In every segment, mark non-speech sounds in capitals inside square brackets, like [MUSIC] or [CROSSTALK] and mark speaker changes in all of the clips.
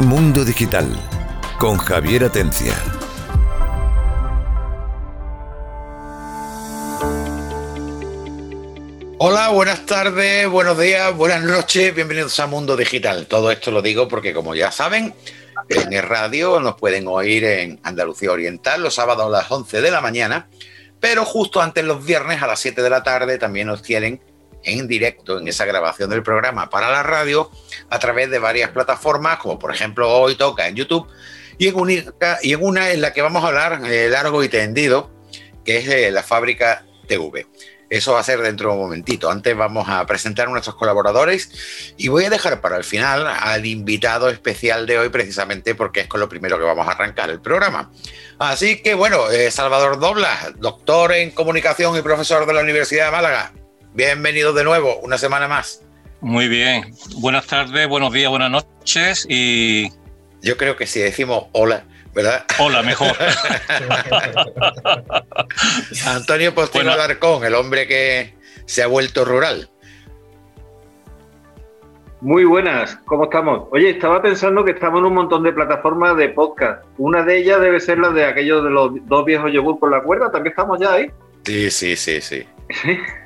Speaker 1: Mundo Digital con Javier Atencia.
Speaker 2: Hola, buenas tardes, buenos días, buenas noches, bienvenidos a Mundo Digital. Todo esto lo digo porque como ya saben, en el radio nos pueden oír en Andalucía Oriental los sábados a las 11 de la mañana, pero justo antes los viernes a las 7 de la tarde también nos tienen en directo en esa grabación del programa para la radio a través de varias plataformas, como por ejemplo hoy toca en YouTube, y en, y en una en la que vamos a hablar eh, largo y tendido, que es de la fábrica TV. Eso va a ser dentro de un momentito. Antes vamos a presentar a nuestros colaboradores y voy a dejar para el final al invitado especial de hoy precisamente porque es con lo primero que vamos a arrancar el programa. Así que bueno, eh, Salvador Doblas, doctor en comunicación y profesor de la Universidad de Málaga. Bienvenido de nuevo, una semana más.
Speaker 3: Muy bien. Buenas tardes, buenos días, buenas noches y...
Speaker 2: Yo creo que si decimos hola, ¿verdad?
Speaker 3: Hola, mejor. [LAUGHS]
Speaker 2: Antonio Postino Alarcón, el hombre que se ha vuelto rural.
Speaker 4: Muy buenas, ¿cómo estamos? Oye, estaba pensando que estamos en un montón de plataformas de podcast. Una de ellas debe ser la de aquellos de los dos viejos yogur por la cuerda. ¿También estamos ya ahí?
Speaker 2: Sí, sí, sí, sí. [LAUGHS]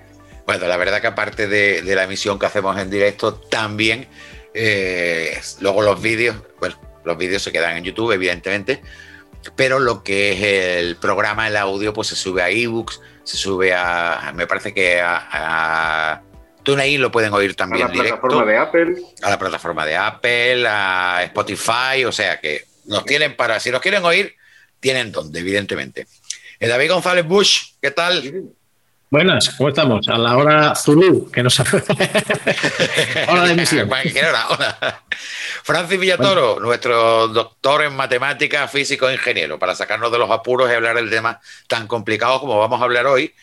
Speaker 2: Bueno, la verdad que aparte de, la emisión que hacemos en directo, también eh, luego los vídeos, bueno, los vídeos se quedan en YouTube, evidentemente, pero lo que es el programa, el audio, pues se sube a ebooks, se sube a, me parece que a, a TuneIn lo pueden oír también
Speaker 4: a la plataforma de Apple.
Speaker 2: A la plataforma de Apple, a Spotify, o sea que nos tienen para, si nos quieren oír, tienen donde, evidentemente. Eh, David González Bush, ¿qué tal?
Speaker 5: Buenas, ¿cómo estamos? A la hora Zulu, que no sabe. [LAUGHS]
Speaker 2: hora de emisión. Francis Villatoro, nuestro doctor en matemáticas, físico e ingeniero, para sacarnos de los apuros y hablar del tema tan complicado como vamos a hablar hoy,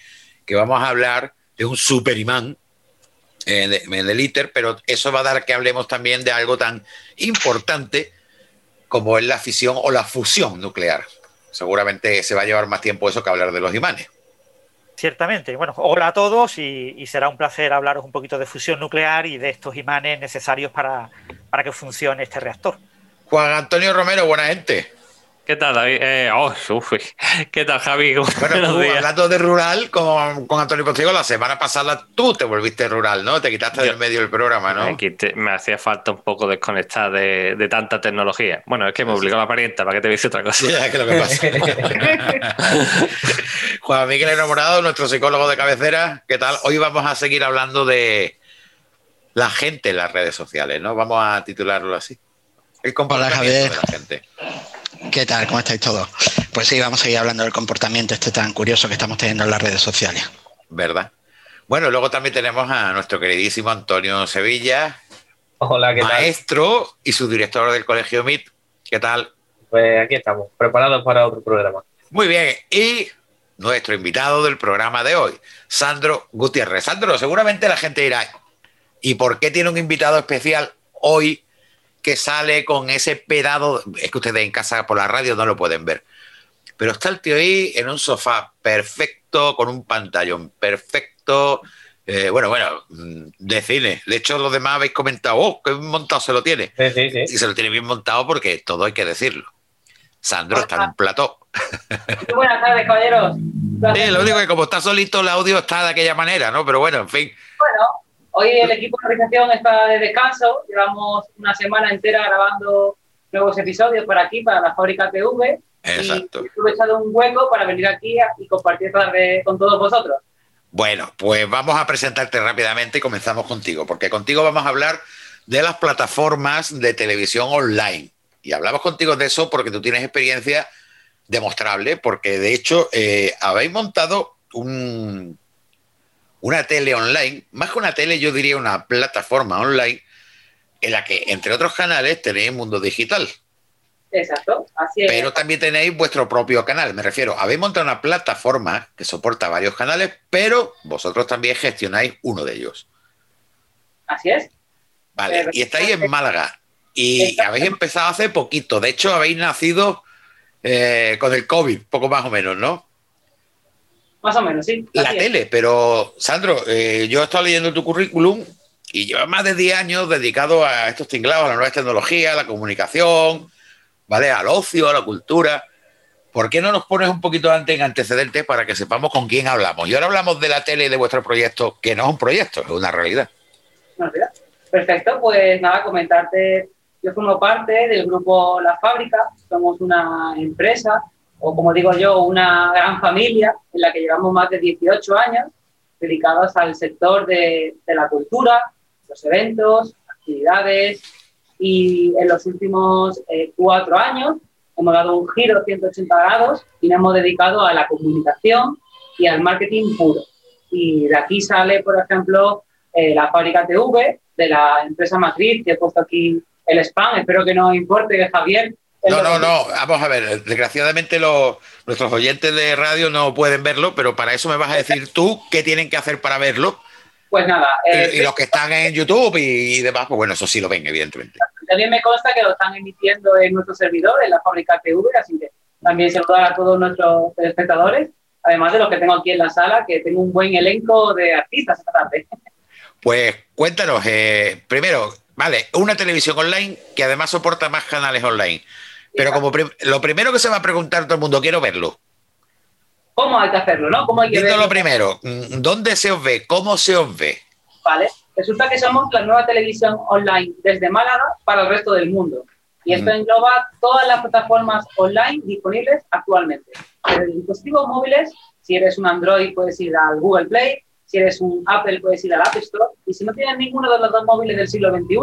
Speaker 2: que vamos a hablar de un superimán en el ITER, pero eso va a dar que hablemos también de algo tan importante como es la fisión o la fusión nuclear. Seguramente se va a llevar más tiempo eso que hablar de los imanes.
Speaker 6: Ciertamente. Bueno, hola a todos y, será un placer hablaros un poquito de fusión nuclear y de estos imanes necesarios para, para que funcione este reactor.
Speaker 2: Juan Antonio Romero, buena gente.
Speaker 3: ¿Qué tal, David? Eh, oh, [LAUGHS] ¿Qué tal, Javi? [LAUGHS]
Speaker 2: Bueno, tú, hablando de rural con, con Antonio Postigo, la semana pasada tú te volviste rural, ¿no? Te quitaste del medio del programa, ¿no?
Speaker 3: Me, hacía falta un poco desconectar de, de tanta tecnología. Bueno, es que me obligó la parienta para que te viese otra cosa.
Speaker 2: Es que lo que pasa. [LAUGHS] Juan Miguel Enamorado, nuestro psicólogo de cabecera, ¿qué tal? Hoy vamos a seguir hablando de la gente en las redes sociales, ¿no? Vamos a titularlo así.
Speaker 7: El comportamiento de la gente. ¿Qué tal? ¿Cómo estáis todos? Pues sí, vamos a seguir hablando del comportamiento este tan curioso que estamos teniendo en las redes sociales.
Speaker 2: ¿Verdad? Bueno, luego también tenemos a nuestro queridísimo Antonio Sevilla.
Speaker 8: Hola, ¿qué
Speaker 2: maestro y su director del Colegio MIT. ¿Qué tal?
Speaker 8: Pues aquí estamos, preparados para otro programa.
Speaker 2: Muy bien, y nuestro invitado del programa de hoy, Sandro Gutiérrez. Sandro, seguramente la gente dirá, ¿y por qué tiene un invitado especial hoy que sale con ese pedado, es que ustedes en casa por la radio no lo pueden ver, pero está el tío ahí en un sofá perfecto, con un pantallón perfecto, eh, bueno, bueno, mm, de cine. De hecho, los demás habéis comentado, oh, qué montado se lo tiene.
Speaker 8: Sí, sí, sí.
Speaker 2: Y se lo tiene bien montado porque todo hay que decirlo. Sandro está en un plató. [LAUGHS]
Speaker 8: Buenas tardes, caballeros.
Speaker 2: Sí, lo único que como está solito el audio está de aquella manera, ¿no? Pero bueno, en fin.
Speaker 8: Bueno, Hoy el equipo de organización está de descanso. Llevamos una semana entera grabando nuevos episodios para aquí, para la fábrica TV.
Speaker 2: Exacto.
Speaker 8: Y he echado un hueco para venir aquí y compartir con todos vosotros.
Speaker 2: Bueno, pues vamos a presentarte rápidamente y comenzamos contigo, porque contigo vamos a hablar de las plataformas de televisión online. Y hablamos contigo de eso porque tú tienes experiencia demostrable, porque de hecho eh, habéis montado un, una tele online, más que una tele, yo diría una plataforma online en la que, entre otros canales, tenéis Mundo Digital.
Speaker 8: Exacto, así es.
Speaker 2: Pero también tenéis vuestro propio canal, me refiero, habéis montado una plataforma que soporta varios canales, pero vosotros también gestionáis uno de ellos.
Speaker 8: Así es.
Speaker 2: Vale, y estáis en Málaga y habéis empezado hace poquito, de hecho habéis nacido eh, con el COVID, poco más o menos, ¿no?
Speaker 8: Más o menos, sí.
Speaker 2: La tele, pero Sandro, eh, yo he estado leyendo tu currículum y lleva más de 10 años dedicado a estos tinglados, a las nuevas tecnologías, a la comunicación, ¿vale? Al ocio, a la cultura. ¿Por qué no nos pones un poquito antes en antecedentes para que sepamos con quién hablamos? Y ahora hablamos de la tele y de vuestro proyecto, que no es un proyecto, es una realidad.
Speaker 8: Perfecto, pues nada, comentarte, yo formo parte del grupo La Fábrica, somos una empresa, o como digo yo, una gran familia en la que llevamos más de 18 años dedicados al sector de, la cultura, los eventos, actividades, y en los últimos eh, cuatro años hemos dado un giro 180 grados y nos hemos dedicado a la comunicación y al marketing puro. Y de aquí sale, por ejemplo, eh, la fábrica TV de la empresa matriz, que he puesto aquí el spam, espero que no importe, Javier.
Speaker 2: No, no, no, vamos a ver, desgraciadamente los, nuestros oyentes de radio no pueden verlo, pero para eso me vas a decir tú qué tienen que hacer para verlo.
Speaker 8: Pues nada.
Speaker 2: y, los que están en YouTube y, demás, pues bueno, eso sí lo ven, evidentemente.
Speaker 8: También me consta que lo están emitiendo en nuestro servidor, en la fábrica TV, así que también saludar a todos nuestros espectadores, además de los que tengo aquí en la sala, que tengo un buen elenco de artistas esta tarde.
Speaker 2: Pues cuéntanos, eh, primero, vale, una televisión online que además soporta más canales online. Pero como lo primero que se va a preguntar todo el mundo, quiero verlo.
Speaker 8: ¿Cómo hay que hacerlo, no? ¿Cómo hay que
Speaker 2: verlo? lo primero, mm, ¿dónde se os ve? ¿Cómo se os ve?
Speaker 8: Vale, resulta que somos la nueva televisión online desde Málaga para el resto del mundo. Y esto engloba todas las plataformas online disponibles actualmente. Desde dispositivos móviles, si eres un Android puedes ir al Google Play, si eres un Apple puedes ir al App Store, y si no tienes ninguno de los dos móviles del siglo XXI,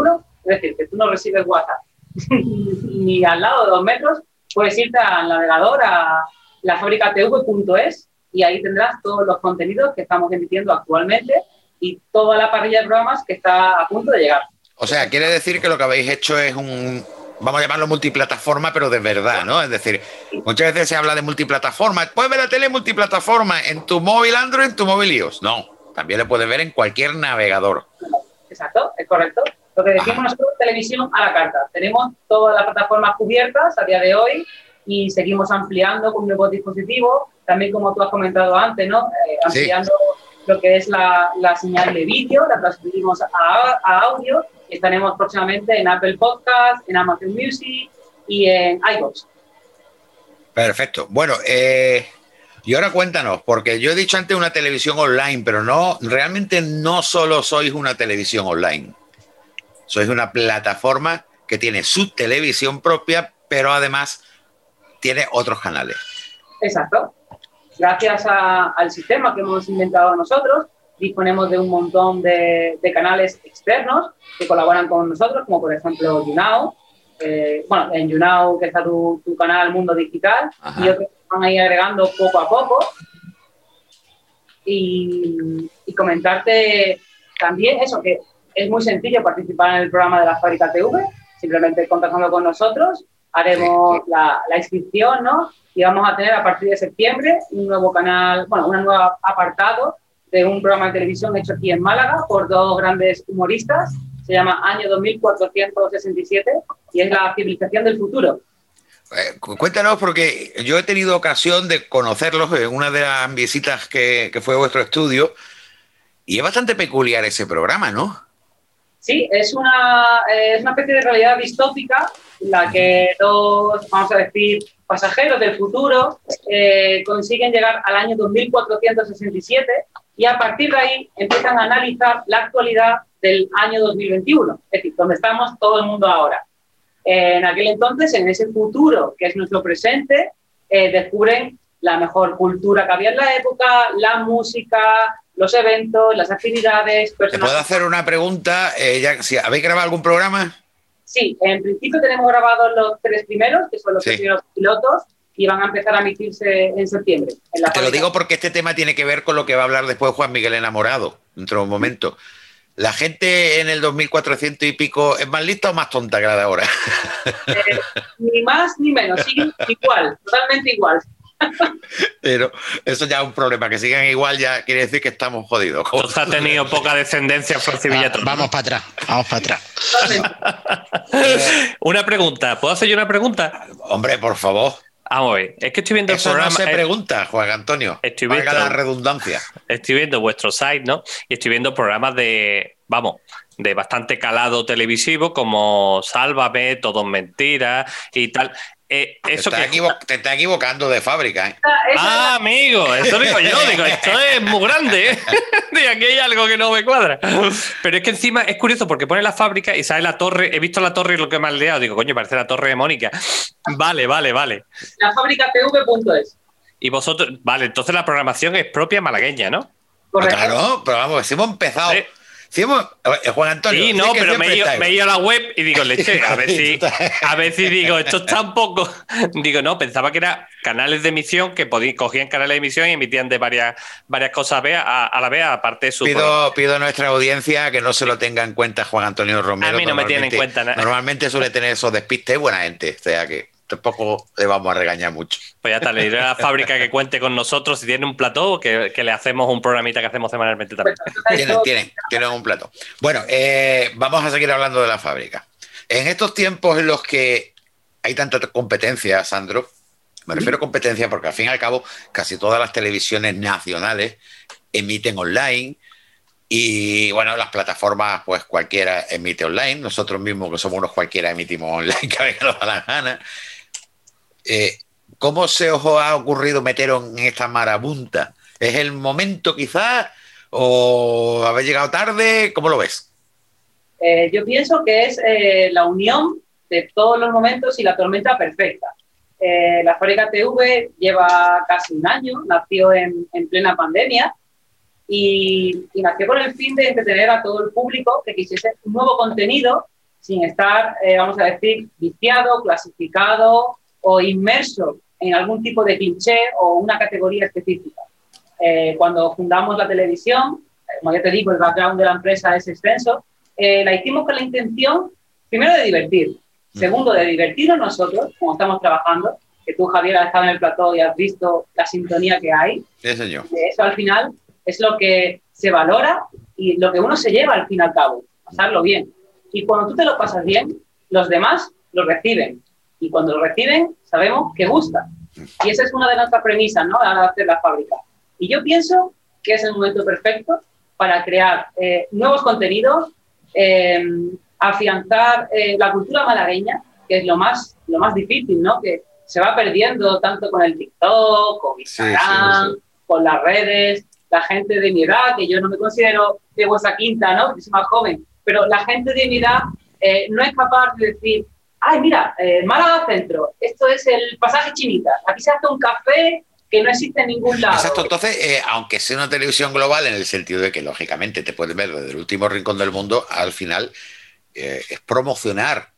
Speaker 8: es decir, que tú no recibes WhatsApp [LAUGHS] ni al lado de dos metros, puedes irte al navegador a la fábrica tv.es y ahí tendrás todos los contenidos que estamos emitiendo actualmente y toda la parrilla de programas que está a punto de llegar.
Speaker 2: O sea, quiere decir que lo que habéis hecho es un, vamos a llamarlo multiplataforma, pero de verdad, ¿no? Es decir, muchas veces se habla de multiplataforma. Puedes ver la tele multiplataforma en tu móvil Android, en tu móvil iOS. No, también lo puedes ver en cualquier navegador.
Speaker 8: Exacto, es correcto. Lo que decimos nosotros, televisión a la carta. Tenemos todas las plataformas cubiertas a día de hoy y seguimos ampliando con nuevos dispositivos, también como tú has comentado antes, ¿no? Eh, ampliando lo que es la, la señal de vídeo, la transferimos a, a, audio y estaremos próximamente en Apple Podcast, en Amazon Music y en iVoox.
Speaker 2: Perfecto. Bueno, eh, y ahora cuéntanos, porque yo he dicho antes una televisión online, pero no, realmente no solo sois una televisión online. Sois una plataforma que tiene su televisión propia, pero además tiene otros canales.
Speaker 8: Exacto. Gracias al sistema que hemos inventado nosotros, disponemos de un montón de, canales externos que colaboran con nosotros, como por ejemplo YouNow. Eh, bueno, en YouNow, que está tu, canal Mundo Digital, y otros que van a ir agregando poco a poco. Y, y comentarte también eso, que es muy sencillo participar en el programa de la Fábrica TV, simplemente contactando con nosotros, haremos la, inscripción, ¿no? Y vamos a tener a partir de septiembre un nuevo canal, bueno, un nuevo apartado de un programa de televisión hecho aquí en Málaga por dos grandes humoristas. Se llama Año 2467 y es la civilización del futuro.
Speaker 2: Eh, cuéntanos, porque yo he tenido ocasión de conocerlos en una de las visitas que, que fue a vuestro estudio y es bastante peculiar ese programa, ¿no?
Speaker 8: Sí, es una, es una especie de realidad distópica en la que dos, vamos a decir, pasajeros del futuro eh, consiguen llegar al año 2467 y a partir de ahí empiezan a analizar la actualidad del año 2021, es decir, donde estamos todo el mundo ahora. en aquel entonces, en ese futuro que es nuestro presente, eh, descubren la mejor cultura que había en la época, la música, los eventos, las actividades.
Speaker 2: ¿Te puedo hacer una pregunta? Eh, ya, ¿Habéis grabado algún programa?
Speaker 8: Sí, en principio tenemos grabados los tres primeros, que son los primeros pilotos, y van a empezar a emitirse en septiembre.
Speaker 2: Te lo digo porque este tema tiene que ver con lo que va a hablar después Juan Miguel Enamorado, dentro de un momento. ¿La gente en el 2400 y pico es más lista o más tonta que la de ahora?
Speaker 8: Eh, ni más ni menos, siguen igual, totalmente igual. [LAUGHS]
Speaker 2: Pero eso ya es un problema, que sigan igual ya quiere decir que estamos jodidos.
Speaker 3: Entonces ha tenido [LAUGHS] poca descendencia por
Speaker 7: vamos para atrás, vamos para atrás. [LAUGHS]
Speaker 3: una pregunta, ¿puedo hacer yo una pregunta?
Speaker 2: Hombre, por favor.
Speaker 3: Vamos a ver, es que estoy viendo
Speaker 2: Eso el programa. No se pregunta, Juan Antonio. Estoy viendo la redundancia.
Speaker 3: Estoy viendo vuestro site, ¿no? Y estoy viendo programas de, vamos, de bastante calado televisivo, como Sálvame, Todo Mentiras y tal. Eh, eso
Speaker 2: te, estás equivocando de fábrica. ¿eh?
Speaker 3: Ah, amigo, eso digo yo, digo, esto es muy grande. ¿eh? [LAUGHS] De aquí hay algo que no me cuadra. Pero es que encima es curioso porque pone la fábrica y sale la torre. He visto la torre y lo que me ha leado. Digo, coño, parece la torre de Mónica. Vale, vale, vale.
Speaker 8: La fábrica tv.es.
Speaker 3: Y vosotros, vale, entonces la programación es propia malagueña, ¿no?
Speaker 2: Claro, pero vamos, hemos empezado. Eh, Juan Antonio.
Speaker 3: Sí, no, pero me he, ido, a la web y digo, leche, a ver si, [LAUGHS] a ver si digo, esto está un poco. [LAUGHS] Digo, no, pensaba que eran canales de emisión que podían, cogían canales de emisión y emitían de varias, varias cosas a, la vez, aparte de su.
Speaker 2: Pido, pido a nuestra audiencia que no se lo tenga en cuenta Juan Antonio Romero.
Speaker 3: A mí no me tiene en cuenta nada.
Speaker 2: Normalmente suele tener esos despistes, buena gente. O sea que tampoco le vamos a regañar mucho.
Speaker 3: Pues ya está, le diré a la fábrica que cuente con nosotros si tiene un plató, que, le hacemos un programita que hacemos semanalmente también.
Speaker 2: Tienen, tienen, tienen un plató. Bueno, eh, vamos a seguir hablando de la fábrica. En estos tiempos en los que hay tanta competencia, Sandro, me refiero a competencia porque al fin y al cabo casi todas las televisiones nacionales emiten online, y bueno, las plataformas, pues cualquiera emite online. Nosotros mismos, que somos unos cualquiera, emitimos online cada [LAUGHS] vez que nos da la gana. Eh, ¿Cómo se os ha ocurrido meteros en esta marabunta? ¿Es el momento quizás? ¿O habéis llegado tarde? ¿Cómo lo ves?
Speaker 8: Eh, yo pienso que es eh, la unión de todos los momentos y la tormenta perfecta. la Fábrica TV lleva casi un año, nació en, en plena pandemia y, y, nació con el fin de entretener a todo el público que quisiese un nuevo contenido sin estar, vamos a decir, viciado, clasificado o inmerso en algún tipo de cliché o una categoría específica. Eh, cuando fundamos la televisión, eh, como ya te digo, el background de la empresa es extenso, eh, la hicimos con la intención, primero, de divertir, segundo, de divertirnos nosotros, como estamos trabajando, que tú, Javier, has estado en el plató y has visto la sintonía que hay.
Speaker 2: Sí, señor.
Speaker 8: Eso al final es lo que se valora y lo que uno se lleva al fin y al cabo, pasarlo bien. Y cuando tú te lo pasas bien, los demás lo reciben y cuando lo reciben sabemos que gusta. Y esa es una de nuestras premisas ¿no? a hacer la fábrica. Y yo pienso que es el momento perfecto para crear eh, nuevos contenidos, eh, afianzar eh, la cultura malagueña, que es lo más, lo más difícil, ¿no? que se va perdiendo tanto con el TikTok, con Instagram, con las redes, la gente de mi edad, que yo no me considero de vuestra quinta, ¿no? porque soy más joven, pero la gente de mi edad no es capaz de decir, ay, mira, eh, Málaga Centro, esto es el pasaje Chinita, aquí se hace un café que no existe en ningún lado.
Speaker 2: Exacto, entonces, eh, aunque sea una televisión global, en el sentido de que lógicamente te puedes ver desde el último rincón del mundo, al final eh, es promocionar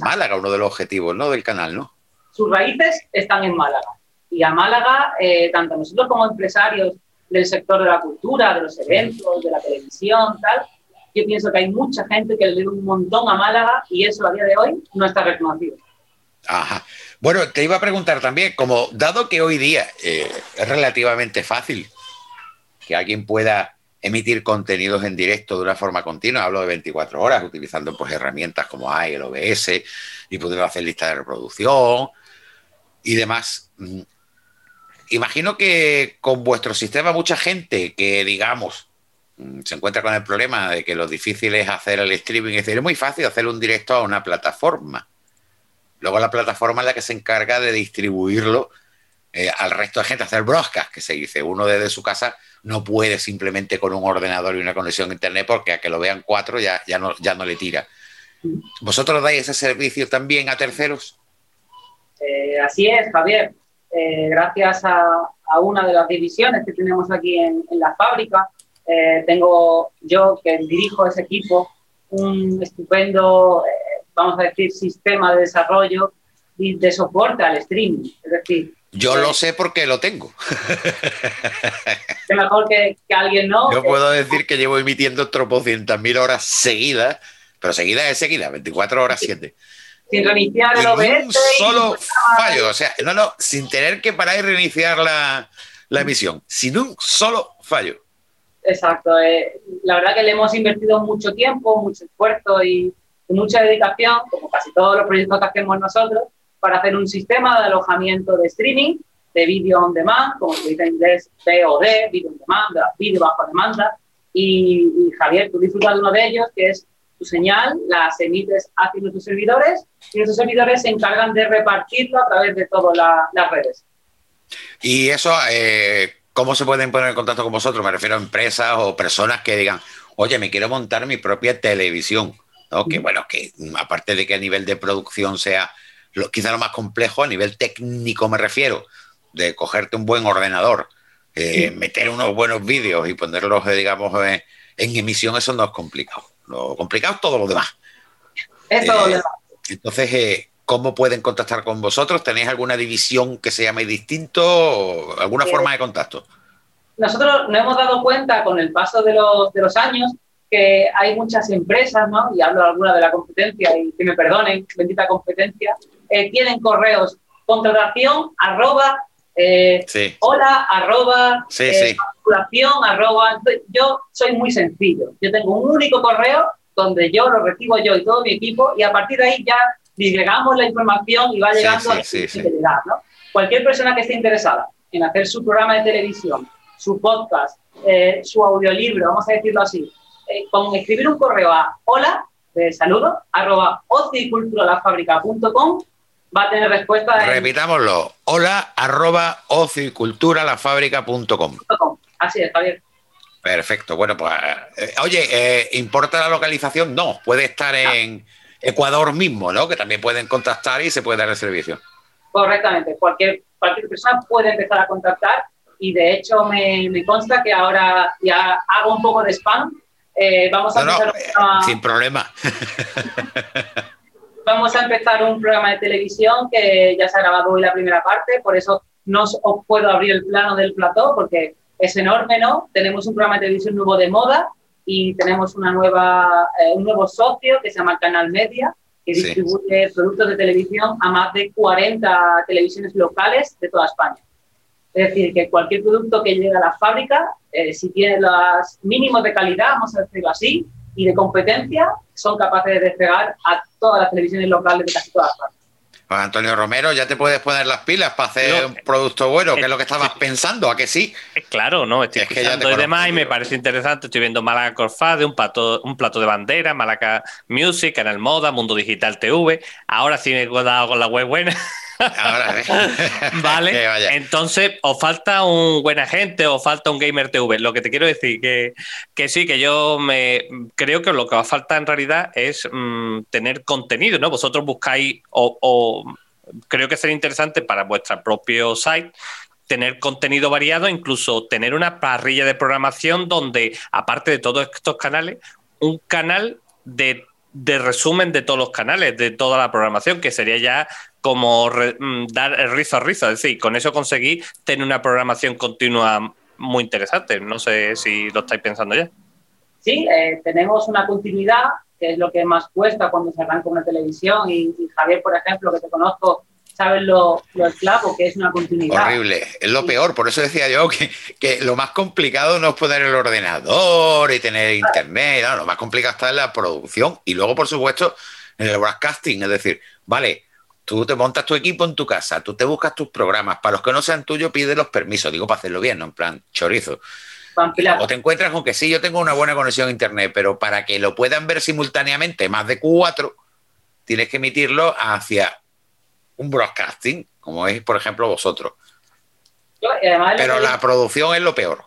Speaker 2: Málaga, uno de los objetivos ¿no? del canal, ¿no?
Speaker 8: Sus raíces están en Málaga. Y a Málaga, tanto nosotros como empresarios del sector de la cultura, de los eventos, de la televisión, tal, yo pienso que hay mucha gente que le debe un montón a Málaga y eso a día de hoy no está reconocido.
Speaker 2: Ajá. Bueno, te iba a preguntar también, como dado que hoy día eh, es relativamente fácil que alguien pueda emitir contenidos en directo de una forma continua, hablo de 24 horas, utilizando pues herramientas como hay el OBS y pudiendo hacer lista de reproducción y demás. Mm, imagino que con vuestro sistema mucha gente que digamos se encuentra con el problema de que lo difícil es hacer el streaming. Es decir, es muy fácil hacer un directo a una plataforma. Luego la plataforma es la que se encarga de distribuirlo eh, al resto de gente, hacer broadcast, que se dice. Uno desde su casa no puede simplemente con un ordenador y una conexión a internet porque a que lo vean cuatro ya, ya, no, ya no le tira. ¿Vosotros dais ese servicio también a terceros?
Speaker 8: Eh, así es, Javier. Eh, gracias a, una de las divisiones que tenemos aquí en la fábrica, eh, tengo yo que dirijo ese equipo un estupendo, eh, vamos a decir, sistema de desarrollo y de soporte al streaming. Es decir,
Speaker 2: yo lo sé porque lo tengo.
Speaker 8: Es mejor que, que, alguien no.
Speaker 2: Yo puedo decir que llevo emitiendo tropocientas mil horas seguidas, pero seguidas es seguida, 24 horas 7.
Speaker 8: Sin reiniciar el OBS.
Speaker 2: Un solo fallo, o sea, no, no, sin tener que parar y reiniciar la, la emisión, sin un solo fallo.
Speaker 8: Exacto. Eh, la verdad que le hemos invertido mucho tiempo, mucho esfuerzo y, mucha dedicación, como casi todos los proyectos que hacemos nosotros, para hacer un sistema de alojamiento de streaming, de vídeo on demand, como se dice en inglés VOD, video on demand, vídeo bajo demanda, y, Javier, tú disfrutas de uno de ellos, que es tu señal, las emites hacia nuestros servidores y nuestros servidores se encargan de repartirlo a través de todas las redes.
Speaker 2: Y eso, eh, ¿cómo se pueden poner en contacto con vosotros? Me refiero a empresas o personas que digan, oye, me quiero montar mi propia televisión. ¿no? Que bueno, que aparte de que a nivel de producción sea lo, quizá lo más complejo, a nivel técnico me refiero, de cogerte un buen ordenador, eh, meter unos buenos vídeos y ponerlos, eh, digamos, en emisión, eso no es complicado. Lo complicado es todo lo demás.
Speaker 8: Es todo lo demás.
Speaker 2: Entonces, ¿cómo pueden contactar con vosotros? ¿Tenéis alguna división que se llame distinto o alguna forma de
Speaker 8: contacto?Nosotros nos hemos dado cuenta con el paso de los, de los años que hay muchas empresas, ¿no? y hablo de alguna de la competencia, y que me perdonen, bendita competencia, eh, tienen correos contratación arroba, eh, hola arroba,
Speaker 2: sí, eh,
Speaker 8: arroba. Yo soy muy sencillo. Yo tengo un único correo donde yo lo recibo yo y todo mi equipo, y a partir de ahí ya disgregamos la información y va llegando a la fidelidad, ¿no? Cualquier persona que esté interesada en hacer su programa de televisión, su podcast, su audiolibro, vamos a decirlo así, eh, con escribir un correo a hola, de saludo, arroba ociculturalafábrica.com va a tener respuesta.
Speaker 2: Repitámoslo, hola, arroba ociculturalafábrica.com.
Speaker 8: Así es, Javier.
Speaker 2: Perfecto, bueno, pues, eh, oye, eh, ¿importa la localización? No, puede estar en Ecuador mismo, ¿no? Que también pueden contactar y se puede dar el servicio.
Speaker 8: Correctamente, cualquier, cualquier persona puede empezar a contactar y de hecho me, me consta que ahora ya hago un poco de spam eh, vamos a
Speaker 2: empezar eh, sin problema. [LAUGHS]
Speaker 8: vamos a empezar un programa de televisión que ya se ha grabado hoy la primera parte, por eso no os puedo abrir el plano del plató porque es enorme, ¿no? Tenemos un programa de televisión nuevo de moda y tenemos una nueva, eh, un nuevo socio que se llama Canal Media, que distribuye productos de televisión a más de 40 televisiones locales de toda España. Es decir, que cualquier producto que llegue a la fábrica, eh, si tiene los mínimos de calidad, vamos a decirlo así, y de competencia, son capaces de despegar a todas las televisiones locales de casi todas partes.
Speaker 2: Pues Antonio Romero, ya te puedes poner las pilas para hacer un producto bueno, que es lo que estabas pensando, ¿a que sí?
Speaker 3: Claro, no, estoy es escuchando y demás y me parece interesante. Estoy viendo Málaga Corfade, un plato, un plato de bandera, Málaga Music, Canal Moda, Mundo Digital TV. Ahora sí me he dado con la web buena. [LAUGHS] Ahora, [LAUGHS] vale. Entonces, o falta un buen agente o falta un gamer TV. Lo que te quiero decir que, que sí, que yo me creo que lo que va a faltar en realidad es mm, tener contenido, ¿no? Vosotros buscáis o, creo que sería interesante para vuestro propio site tener contenido variado, incluso tener una parrilla de programación donde, aparte de todos estos canales, un canal de, de resumen de todos los canales, de toda la programación, que sería ya como mm, dar el rizo a rizo. Es decir, con eso conseguí tener una programación continua muy interesante. No sé si lo estáis pensando ya.
Speaker 8: Sí, eh, tenemos una continuidad, que es lo que más cuesta cuando se arranca una televisión. Y, Javier, por ejemplo, que te conozco, sabes lo, lo esclavo que es una continuidad.
Speaker 2: Horrible, es lo peor. Por eso decía yo que, que lo más complicado no es poner el ordenador y tener internet. lo más complicado está en la producción y luego, por supuesto, en el broadcasting. Es decir, vale, Tú te montas tu equipo en tu casa, tú te buscas tus programas. Para los que no sean tuyos, pide los permisos. Digo, para hacerlo bien, no en plan chorizo. O te encuentras con que sí, yo tengo una buena conexión a internet, pero para que lo puedan ver simultáneamente más de cuatro, tienes que emitirlo hacia un broadcasting, como es, por ejemplo, vosotros. pero la producción es lo peor.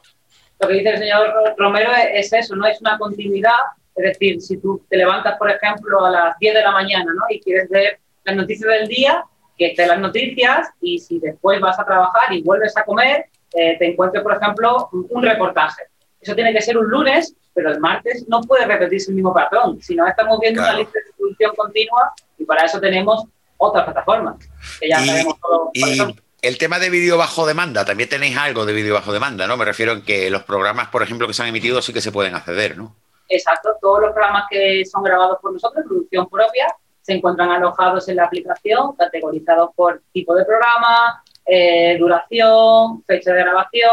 Speaker 8: Lo que dice el señor Romero es, eso, no es una continuidad. Es decir, si tú te levantas, por ejemplo, a las 10 de la mañana ¿no? y quieres ver las noticias del día, que estén las noticias y si después vas a trabajar y vuelves a comer, eh, te encuentres, por ejemplo, un reportaje. Eso tiene que ser un lunes, pero el martes no puede repetirse el mismo patrón. Si no, estamos viendo una lista de distribución continua y para eso tenemos otras plataformas. Que ya
Speaker 2: y, todo, el tema de vídeo bajo demanda, también tenéis algo de vídeo bajo demanda, ¿no? Me refiero en que los programas, por ejemplo, que se han emitido sí que se pueden acceder, ¿no?
Speaker 8: Exacto, todos los programas que son grabados por nosotros, producción propia, se encuentran alojados en la aplicación, categorizados por tipo de programa, eh, duración, fecha de grabación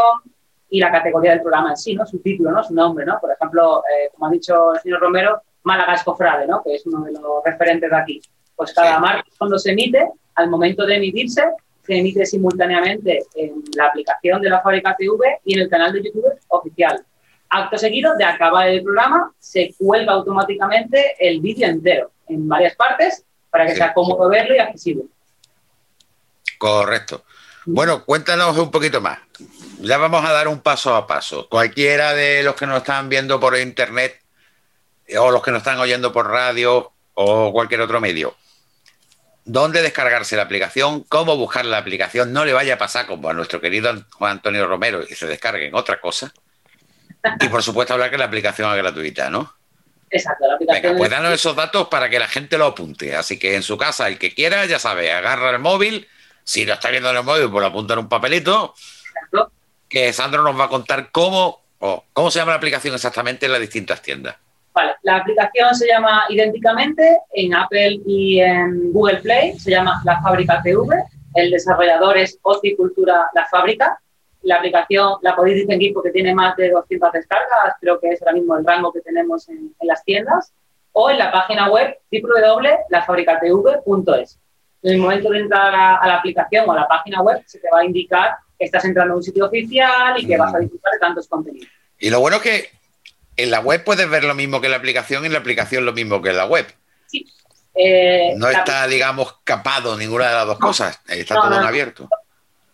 Speaker 8: y la categoría del programa en sí, ¿no? Su título, ¿no? Su nombre, ¿no? Por ejemplo, eh, como ha dicho el señor Romero, Málaga Escofrade, ¿no? Que es uno de los referentes de aquí. Pues cada martes cuando se emite, al momento de emitirse, se emite simultáneamente en la aplicación de la fábrica TV y en el canal de YouTube oficial. Acto seguido de acabar el programa, se cuelga automáticamente el vídeo entero en varias partes para que sea cómodo verlo y accesible.
Speaker 2: Correcto. Bueno, cuéntanos un poquito más. Ya vamos a dar un paso a paso. Cualquiera de los que nos están viendo por internet eh, o los que nos están oyendo por radio o cualquier otro medio, ¿dónde descargarse la aplicación? ¿Cómo buscar la aplicación? No le vaya a pasar como a nuestro querido Juan Antonio Romero y se descarguen otra cosa. [LAUGHS] Y por supuesto hablar que la aplicación es gratuita, ¿no?
Speaker 8: Exacto, la aplicación.
Speaker 2: Venga, pues danos esos datos para que la gente lo apunte. Así que en su casa, el que quiera, ya sabe, agarra el móvil. Si lo está viendo en el móvil, pues lo apunta en un papelito.
Speaker 8: Exacto.
Speaker 2: Que Sandro nos va a contar cómo, o cómo se llama la aplicación exactamente en las distintas tiendas.
Speaker 8: Vale, la aplicación se llama idénticamente en Apple y en Google Play, se llama La Fábrica TV. El desarrollador es Cultura La Fábrica la aplicación la podéis distinguir porque tiene más de 200 descargas, creo que es ahora mismo el rango que tenemos en, las tiendas, o en la página web www.lafabricatv.es. En el momento de entrar a, la aplicación o a la página web, se te va a indicar que estás entrando a un sitio oficial y que vas a disfrutar de tantos contenidos.
Speaker 2: Y lo bueno es que en la web puedes ver lo mismo que en la aplicación y en la aplicación lo mismo que en la web.
Speaker 8: Sí. Eh,
Speaker 2: no está, digamos, capado ninguna de las dos cosas, está todo en abierto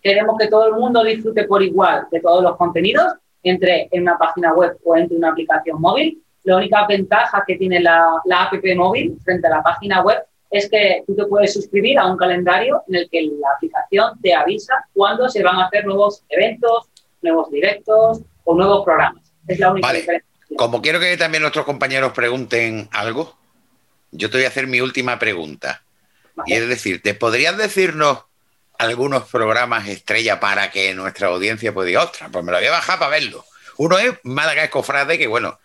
Speaker 8: queremos que todo el mundo disfrute por igual de todos los contenidos, entre en una página web o entre una aplicación móvil. La única ventaja que tiene la, la app móvil frente a la página web es que tú te puedes suscribir a un calendario en el que la aplicación te avisa cuándo se van a hacer nuevos eventos, nuevos directos o nuevos programas. Es la única diferencia.
Speaker 2: Como quiero que también nuestros compañeros pregunten algo, yo te voy a hacer mi última pregunta. Y es decir, ¿te podrías decirnos algunos programas estrella para que nuestra audiencia pueda otra, pues me lo voy a bajar para verlo. Uno es Málaga Escofrade, que bueno,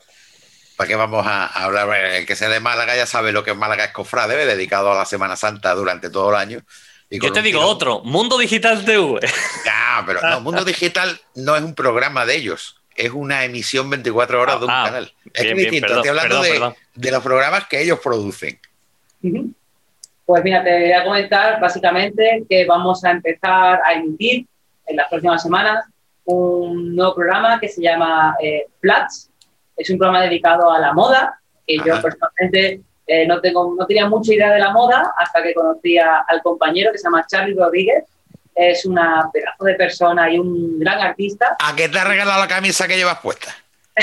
Speaker 2: ¿para qué vamos a hablar? El que sea de Málaga ya sabe lo que es Málaga Escofrade, dedicado a la Semana Santa durante todo el año.
Speaker 3: Yo te digo otro, Mundo Digital TV.
Speaker 2: Ya, pero no, Mundo Digital no es un programa de ellos, es una emisión 24 horas de un
Speaker 3: Ah,
Speaker 2: canal. Es
Speaker 3: bien,
Speaker 2: distinto,
Speaker 3: bien, perdón,
Speaker 2: estoy hablando
Speaker 3: perdón,
Speaker 2: de,
Speaker 3: perdón.
Speaker 2: de los programas que ellos producen.
Speaker 8: Ujú. Pues mira, te voy a comentar básicamente que vamos a empezar a emitir en las próximas semanas un nuevo programa que se llama eh, Flats. Es un programa dedicado a la moda, que yo
Speaker 2: Ajá.
Speaker 8: personalmente eh, no, tengo, no tenía mucha idea de la moda hasta que conocí a- al compañero que se llama Charlie Rodríguez. Es una pedazo de persona y un gran artista.
Speaker 2: ¿A qué te ha regalado la camisa que llevas puesta? [LAUGHS]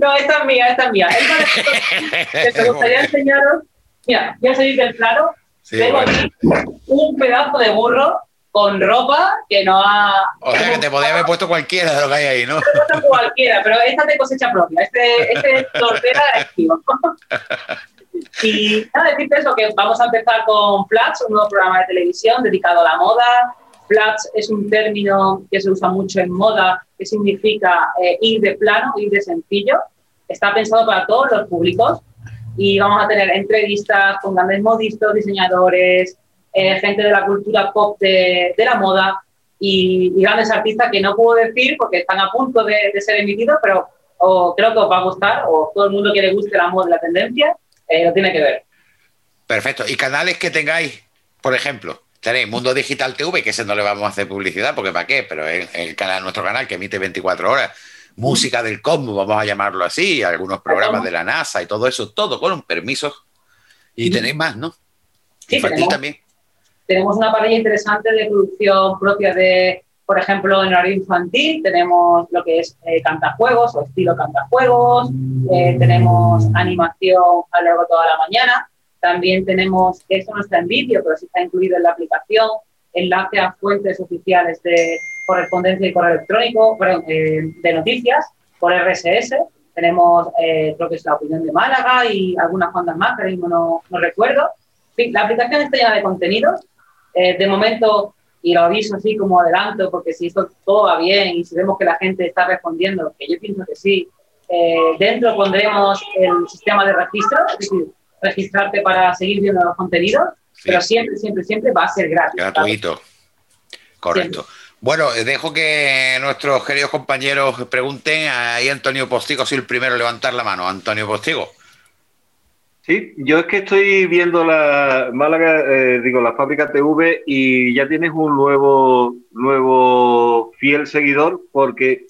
Speaker 8: No, esta es mía, esta es mía. [LAUGHS] Que [LAUGHS] te gustaría enseñaros. Mira, voy a salir del plano.
Speaker 2: Sí,
Speaker 8: Tengo aquí un pedazo de burro con ropa que no ha.
Speaker 2: O sea, que te podía haber puesto cualquiera de lo que hay ahí, ¿no?
Speaker 8: No cualquiera, pero esta es de cosecha propia. Este, este es tortera activo. [LAUGHS] Y nada, decirte eso, que vamos a empezar con Flats, un nuevo programa de televisión dedicado a la moda. Flats es un término que se usa mucho en moda, que significa eh, ir de plano, ir de sencillo. Está pensado para todos los públicos y vamos a tener entrevistas con grandes modistas, diseñadores, eh, gente de la cultura pop de, de la moda y, y grandes artistas que no puedo decir porque están a punto de, de ser emitidos, pero o creo que os va a gustar o todo el mundo que le guste la moda la tendencia eh, lo tiene que ver.
Speaker 2: Perfecto. ¿Y canales que tengáis? Por ejemplo, tenéis Mundo Digital TV, que ese no le vamos a hacer publicidad, porque ¿para qué? Pero es el canal, nuestro canal que emite 24 horas. Música del Cosmos, vamos a llamarlo así, algunos programas de la NASA y todo eso, todo con permisos. Y tenéis más, ¿no?
Speaker 8: Sí,
Speaker 2: Infantil
Speaker 8: tenemos.
Speaker 2: también.
Speaker 8: tenemos una parrilla interesante de producción propia de, por ejemplo, en horario infantil tenemos lo que es eh, cantajuegos o estilo cantajuegos, eh, tenemos animación a lo largo de toda la mañana, también tenemos, esto no está en vídeo, pero sí está incluido en la aplicación, enlace a fuentes oficiales de correspondencia y correo electrónico, perdón, eh, de noticias por RSS. Tenemos, eh, creo que es la opinión de Málaga y algunas cuantas más, que ahora mismo no, no recuerdo. En fin, la aplicación está llena de contenidos. Eh, de momento, y lo aviso así como adelanto, porque si esto todo va bien y si vemos que la gente está respondiendo, que yo pienso que sí, eh, dentro pondremos el sistema de registro, es decir, registrarte para seguir viendo los contenidos,
Speaker 2: Sí.
Speaker 8: pero siempre, siempre, siempre va a ser gratis.
Speaker 2: Gratuito. Correcto. Bueno, eh, dejo que nuestros queridos compañeros pregunten. Ahí Antonio Postigo, soy el primero a levantar la mano. Antonio Postigo.
Speaker 4: Sí, yo es que estoy viendo la Málaga, eh, digo, la fábrica TV y ya tienes un nuevo, nuevo fiel seguidor porque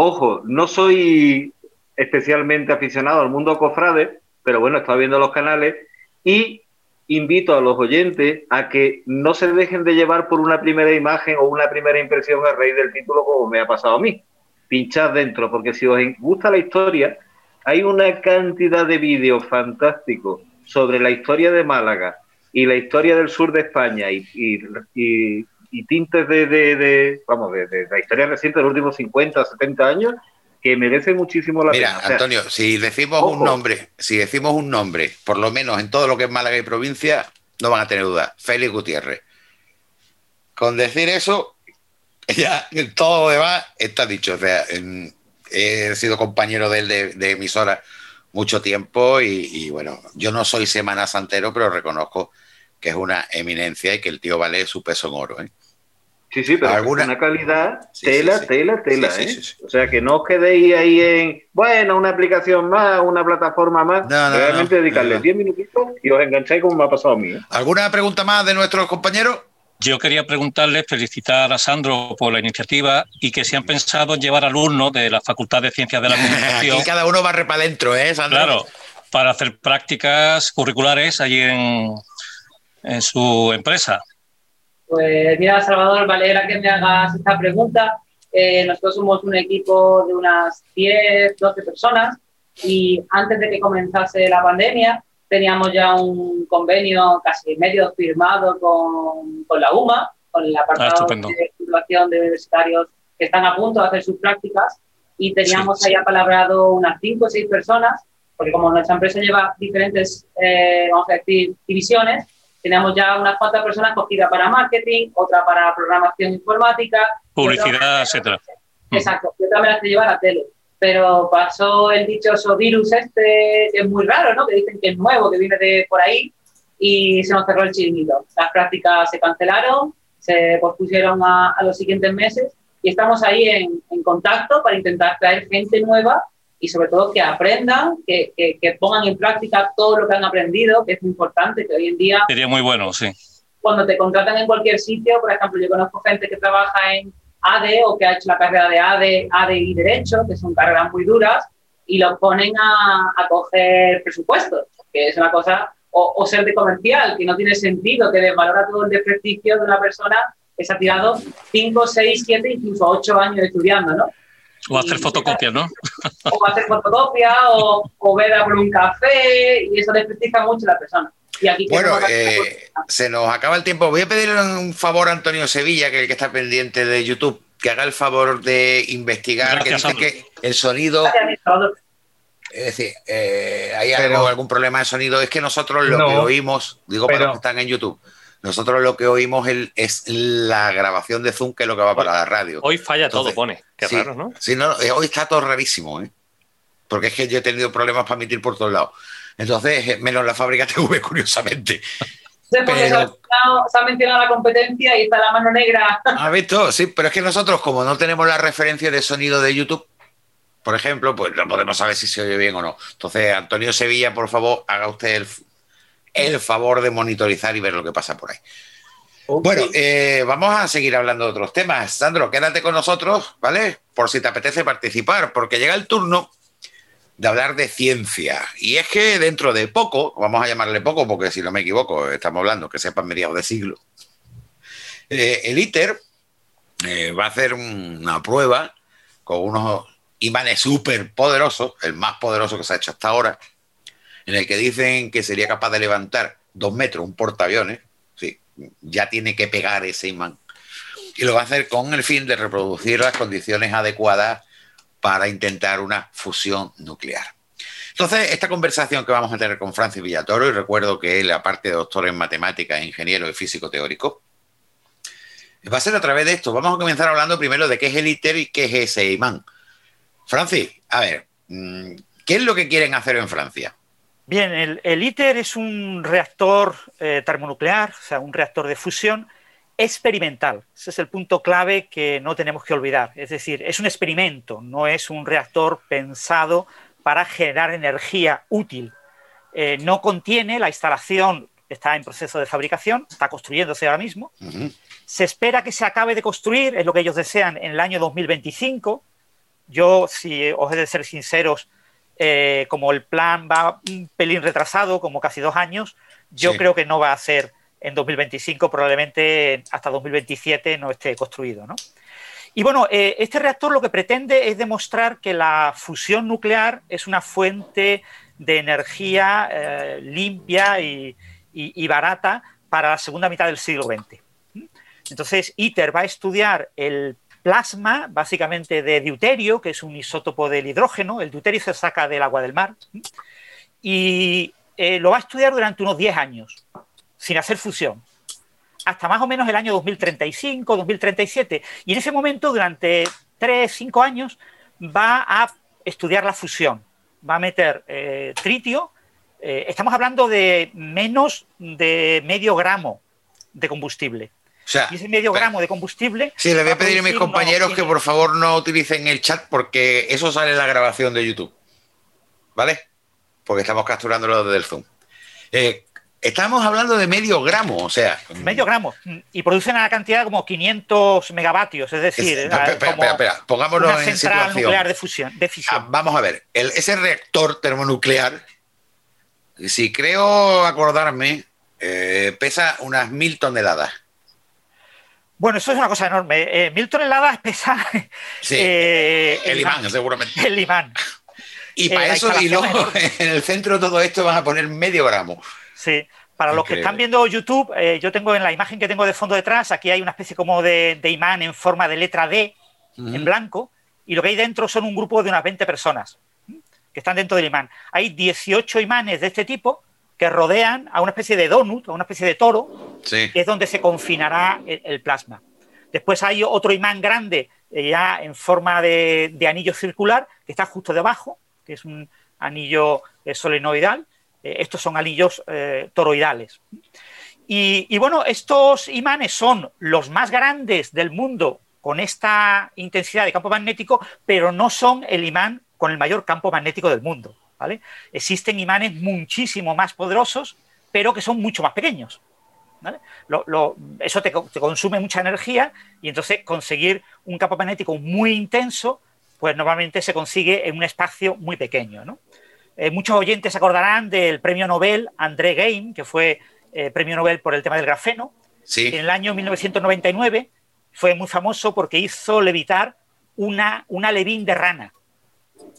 Speaker 4: Ojo, no soy especialmente aficionado al mundo cofrade, pero bueno, he estado viendo los canales y invito a los oyentes a que no se dejen de llevar por una primera imagen o una primera impresión a raíz del título como me ha pasado a mí. Pinchad dentro, porque si os gusta la historia, hay una cantidad de vídeos fantásticos sobre la historia de Málaga y la historia del sur de España y, tintes de, vamos, de, la historia reciente de los últimos 50, 70 años que merece muchísimo la
Speaker 2: pena. Mira, Antonio, si decimos un nombre, si decimos un nombre, por lo menos en todo lo que es Málaga y provincia, no van a tener duda. Félix Gutiérrez. Con decir eso, [LAUGHS] ya todo lo demás está dicho. O sea, he sido compañero de él de, emisora mucho tiempo y, bueno, yo no soy semana santero, pero reconozco que es una eminencia y que el tío vale su peso en oro. ¿eh?
Speaker 4: Sí, sí, pero ¿Alguna? una calidad, tela, tela, tela, ¿eh? O sea, que no os quedéis ahí en, bueno, una aplicación más, una plataforma más. Realmente dedicarle 10 minutitos y os engancháis como me ha pasado a mí. ¿eh?
Speaker 2: ¿Alguna pregunta más de nuestros compañeros?
Speaker 9: Yo quería preguntarle, felicitar a Sandro por la iniciativa y que si han pensado en llevar alumnos de la Facultad de Ciencias de la [LAUGHS] Comunicación.
Speaker 2: Aquí cada uno barre para adentro, ¿eh, Sandro?
Speaker 9: Claro, para hacer prácticas curriculares allí en, en su empresa.
Speaker 8: Pues mira, Salvador, Valera, que me hagas esta pregunta. Eh, nosotros somos un equipo de unas 10, 12 personas y antes de que comenzase la pandemia teníamos ya un convenio casi medio firmado con, con la UMA, con el apartado ah, de situación de universitarios que están a punto de hacer sus prácticas y teníamos ahí apalabrado unas 5 o 6 personas, porque como nuestra empresa lleva diferentes, eh, vamos a decir, divisiones, tenemos ya unas cuantas personas cogidas para marketing, otra para programación informática.
Speaker 9: Publicidad, etcétera.
Speaker 8: Exacto, yo también las llevar a tele. Pero pasó el dichoso virus este, que es muy raro, ¿no? Que dicen que es nuevo, que viene de por ahí, y se nos cerró el chiringuito. Las prácticas se cancelaron, se pospusieron a, a los siguientes meses, y estamos ahí en, en contacto para intentar traer gente nueva y sobre todo que aprendan, que, que, pongan en práctica todo lo que han aprendido, que es muy importante, que hoy en día...
Speaker 9: Sería muy bueno, sí.
Speaker 8: Cuando te contratan en cualquier sitio, por ejemplo, yo conozco gente que trabaja en ADE o que ha hecho la carrera de ADE, ADE y Derecho, que son carreras muy duras, y los ponen a, a coger presupuestos, que es una cosa, o, o, ser de comercial, que no tiene sentido, que desvalora todo el desprestigio de una persona que se ha tirado 5, 6, 7, incluso 8 años estudiando, ¿no?
Speaker 9: O hacer fotocopias, ¿no? [LAUGHS]
Speaker 8: O hacer fotocopias, o, o ver a por un café, y eso desprestigia mucho a la persona. Y aquí
Speaker 2: bueno, eh, se nos acaba el tiempo. Voy a pedirle un favor a Antonio Sevilla, que es el que está pendiente de YouTube, que haga el favor de investigar, que dice que el sonido... Es decir, eh, hay algún problema de sonido. Es que nosotros lo que oímos, digo para los que están en YouTube, nosotros lo que oímos es la grabación de Zoom, que es lo que va para la radio.
Speaker 3: Hoy falla todo, pone. Qué raro, ¿no?
Speaker 2: Sí, no, eh, hoy está todo rarísimo, ¿eh? Porque es que yo he tenido problemas para emitir por todos lados. Entonces, eh, menos la fábrica [LAUGHS] TV, curiosamente.
Speaker 8: se, ha mencionado la competencia y está la mano negra.
Speaker 2: ¿Ha visto? Sí, pero es que nosotros, como no tenemos la referencia de sonido de YouTube, por ejemplo, pues no podemos saber si se oye bien o no. Entonces, Antonio Sevilla, por favor, haga usted el, el favor de monitorizar y ver lo que pasa por ahí. Bueno, eh, vamos a seguir hablando de otros temas. Sandro, quédate con nosotros, ¿vale? Por si te apetece participar, porque llega el turno de hablar de ciencia. Y es que dentro de poco, vamos a llamarle poco, porque si no me equivoco, estamos hablando que sepan mediados de siglo, eh, el ITER eh, va a hacer una prueba con unos imanes súper poderosos, el más poderoso que se ha hecho hasta ahora, en el que dicen que sería capaz de levantar dos metros un portaaviones, sí, ya tiene que pegar ese imán. Y lo va a hacer con el fin de reproducir las condiciones adecuadas para intentar una fusión nuclear. Entonces, esta conversación que vamos a tener con Francis Villatoro, y recuerdo que él, aparte de doctor en matemáticas, ingeniero y físico teórico, va a ser a través de esto. Vamos a comenzar hablando primero de qué es el ITER y qué es ese imán. Francis, a ver, mm, ¿qué es lo que quieren hacer en Francia?
Speaker 6: Bien, el, ITER es un reactor eh, termonuclear, o sea, un reactor de fusión experimental. Ese es el punto clave que no tenemos que olvidar. Es decir, es un experimento, no es un reactor pensado para generar energía útil. Eh, no contiene la instalación, está en proceso de fabricación, está construyéndose ahora mismo. Se espera que se acabe de construir, es lo que ellos desean, en el año 2025 Yo, si os he de ser sinceros, eh, como el plan va un pelín retrasado, como casi dos años, yo creo que no va a ser en 2025, probablemente hasta 2027 no esté construido. ¿no? Y bueno, eh, este reactor lo que pretende es demostrar que la fusión nuclear es una fuente de energía eh, limpia y, barata para la segunda mitad del siglo XX. Entonces, ITER va a estudiar el plasma, básicamente de deuterio, que es un isótopo del hidrógeno. El deuterio se saca del agua del mar. Y eh, lo va a estudiar durante unos 10 años, sin hacer fusión hasta más o menos el año 2035, 2037. Y en ese momento, durante 3, 5 años, va a estudiar la fusión. Va a meter eh, tritio. Eh, estamos hablando de menos de medio gramo de combustible.
Speaker 2: O sea,
Speaker 6: y ese medio gramo de combustible.
Speaker 2: Sí, le voy a pedir a mis compañeros que por favor no utilicen el chat porque eso sale en la grabación de YouTube. ¿Vale? Porque estamos capturándolo desde el Zoom. Eh, Estamos hablando de medio gramo, o sea.
Speaker 6: Medio gramo. Y producen a la cantidad como 500 megavatios, es decir.
Speaker 2: espera, espera, espera, pongámonos
Speaker 6: una central nuclear de fusión.
Speaker 2: Ah, vamos a ver, ese reactor termonuclear, si creo acordarme, eh, pesa unas mil toneladas.
Speaker 6: Bueno, eso es una cosa enorme. Eh, mil toneladas pesa.
Speaker 2: Sí, eh, el, imán, seguramente.
Speaker 6: El imán.
Speaker 2: Y para eso, y luego [LAUGHS] en el centro de todo esto vas a poner medio gramo.
Speaker 6: Sí. Para los que están viendo YouTube, eh, yo tengo en la imagen que tengo de fondo detrás, aquí hay una especie como de, imán en forma de letra D en blanco, y lo que hay dentro son un grupo de unas 20 personas que están dentro del imán. Hay 18 imanes de este tipo que rodean a una especie de donut, a una especie de toro, es donde se confinará el, plasma. Después hay otro imán grande, eh, ya en forma de, anillo circular, que está justo debajo, que es un anillo eh, solenoidal, eh, estos son anillos toroidales. Y, bueno, estos imanes son los más grandes del mundo con esta intensidad de campo magnético, pero no son el imán con el mayor campo magnético del mundo. Existen imanes muchísimo más poderosos, pero que son mucho más pequeños. Eso te, te, consume mucha energía y entonces conseguir un campo magnético muy intenso, pues normalmente se consigue en un espacio muy pequeño. ¿no? Eh, muchos oyentes se acordarán del premio Nobel André Geim, que fue eh, premio Nobel por el tema del grafeno. En el año 1999 fue muy famoso porque hizo levitar una, una levín de rana.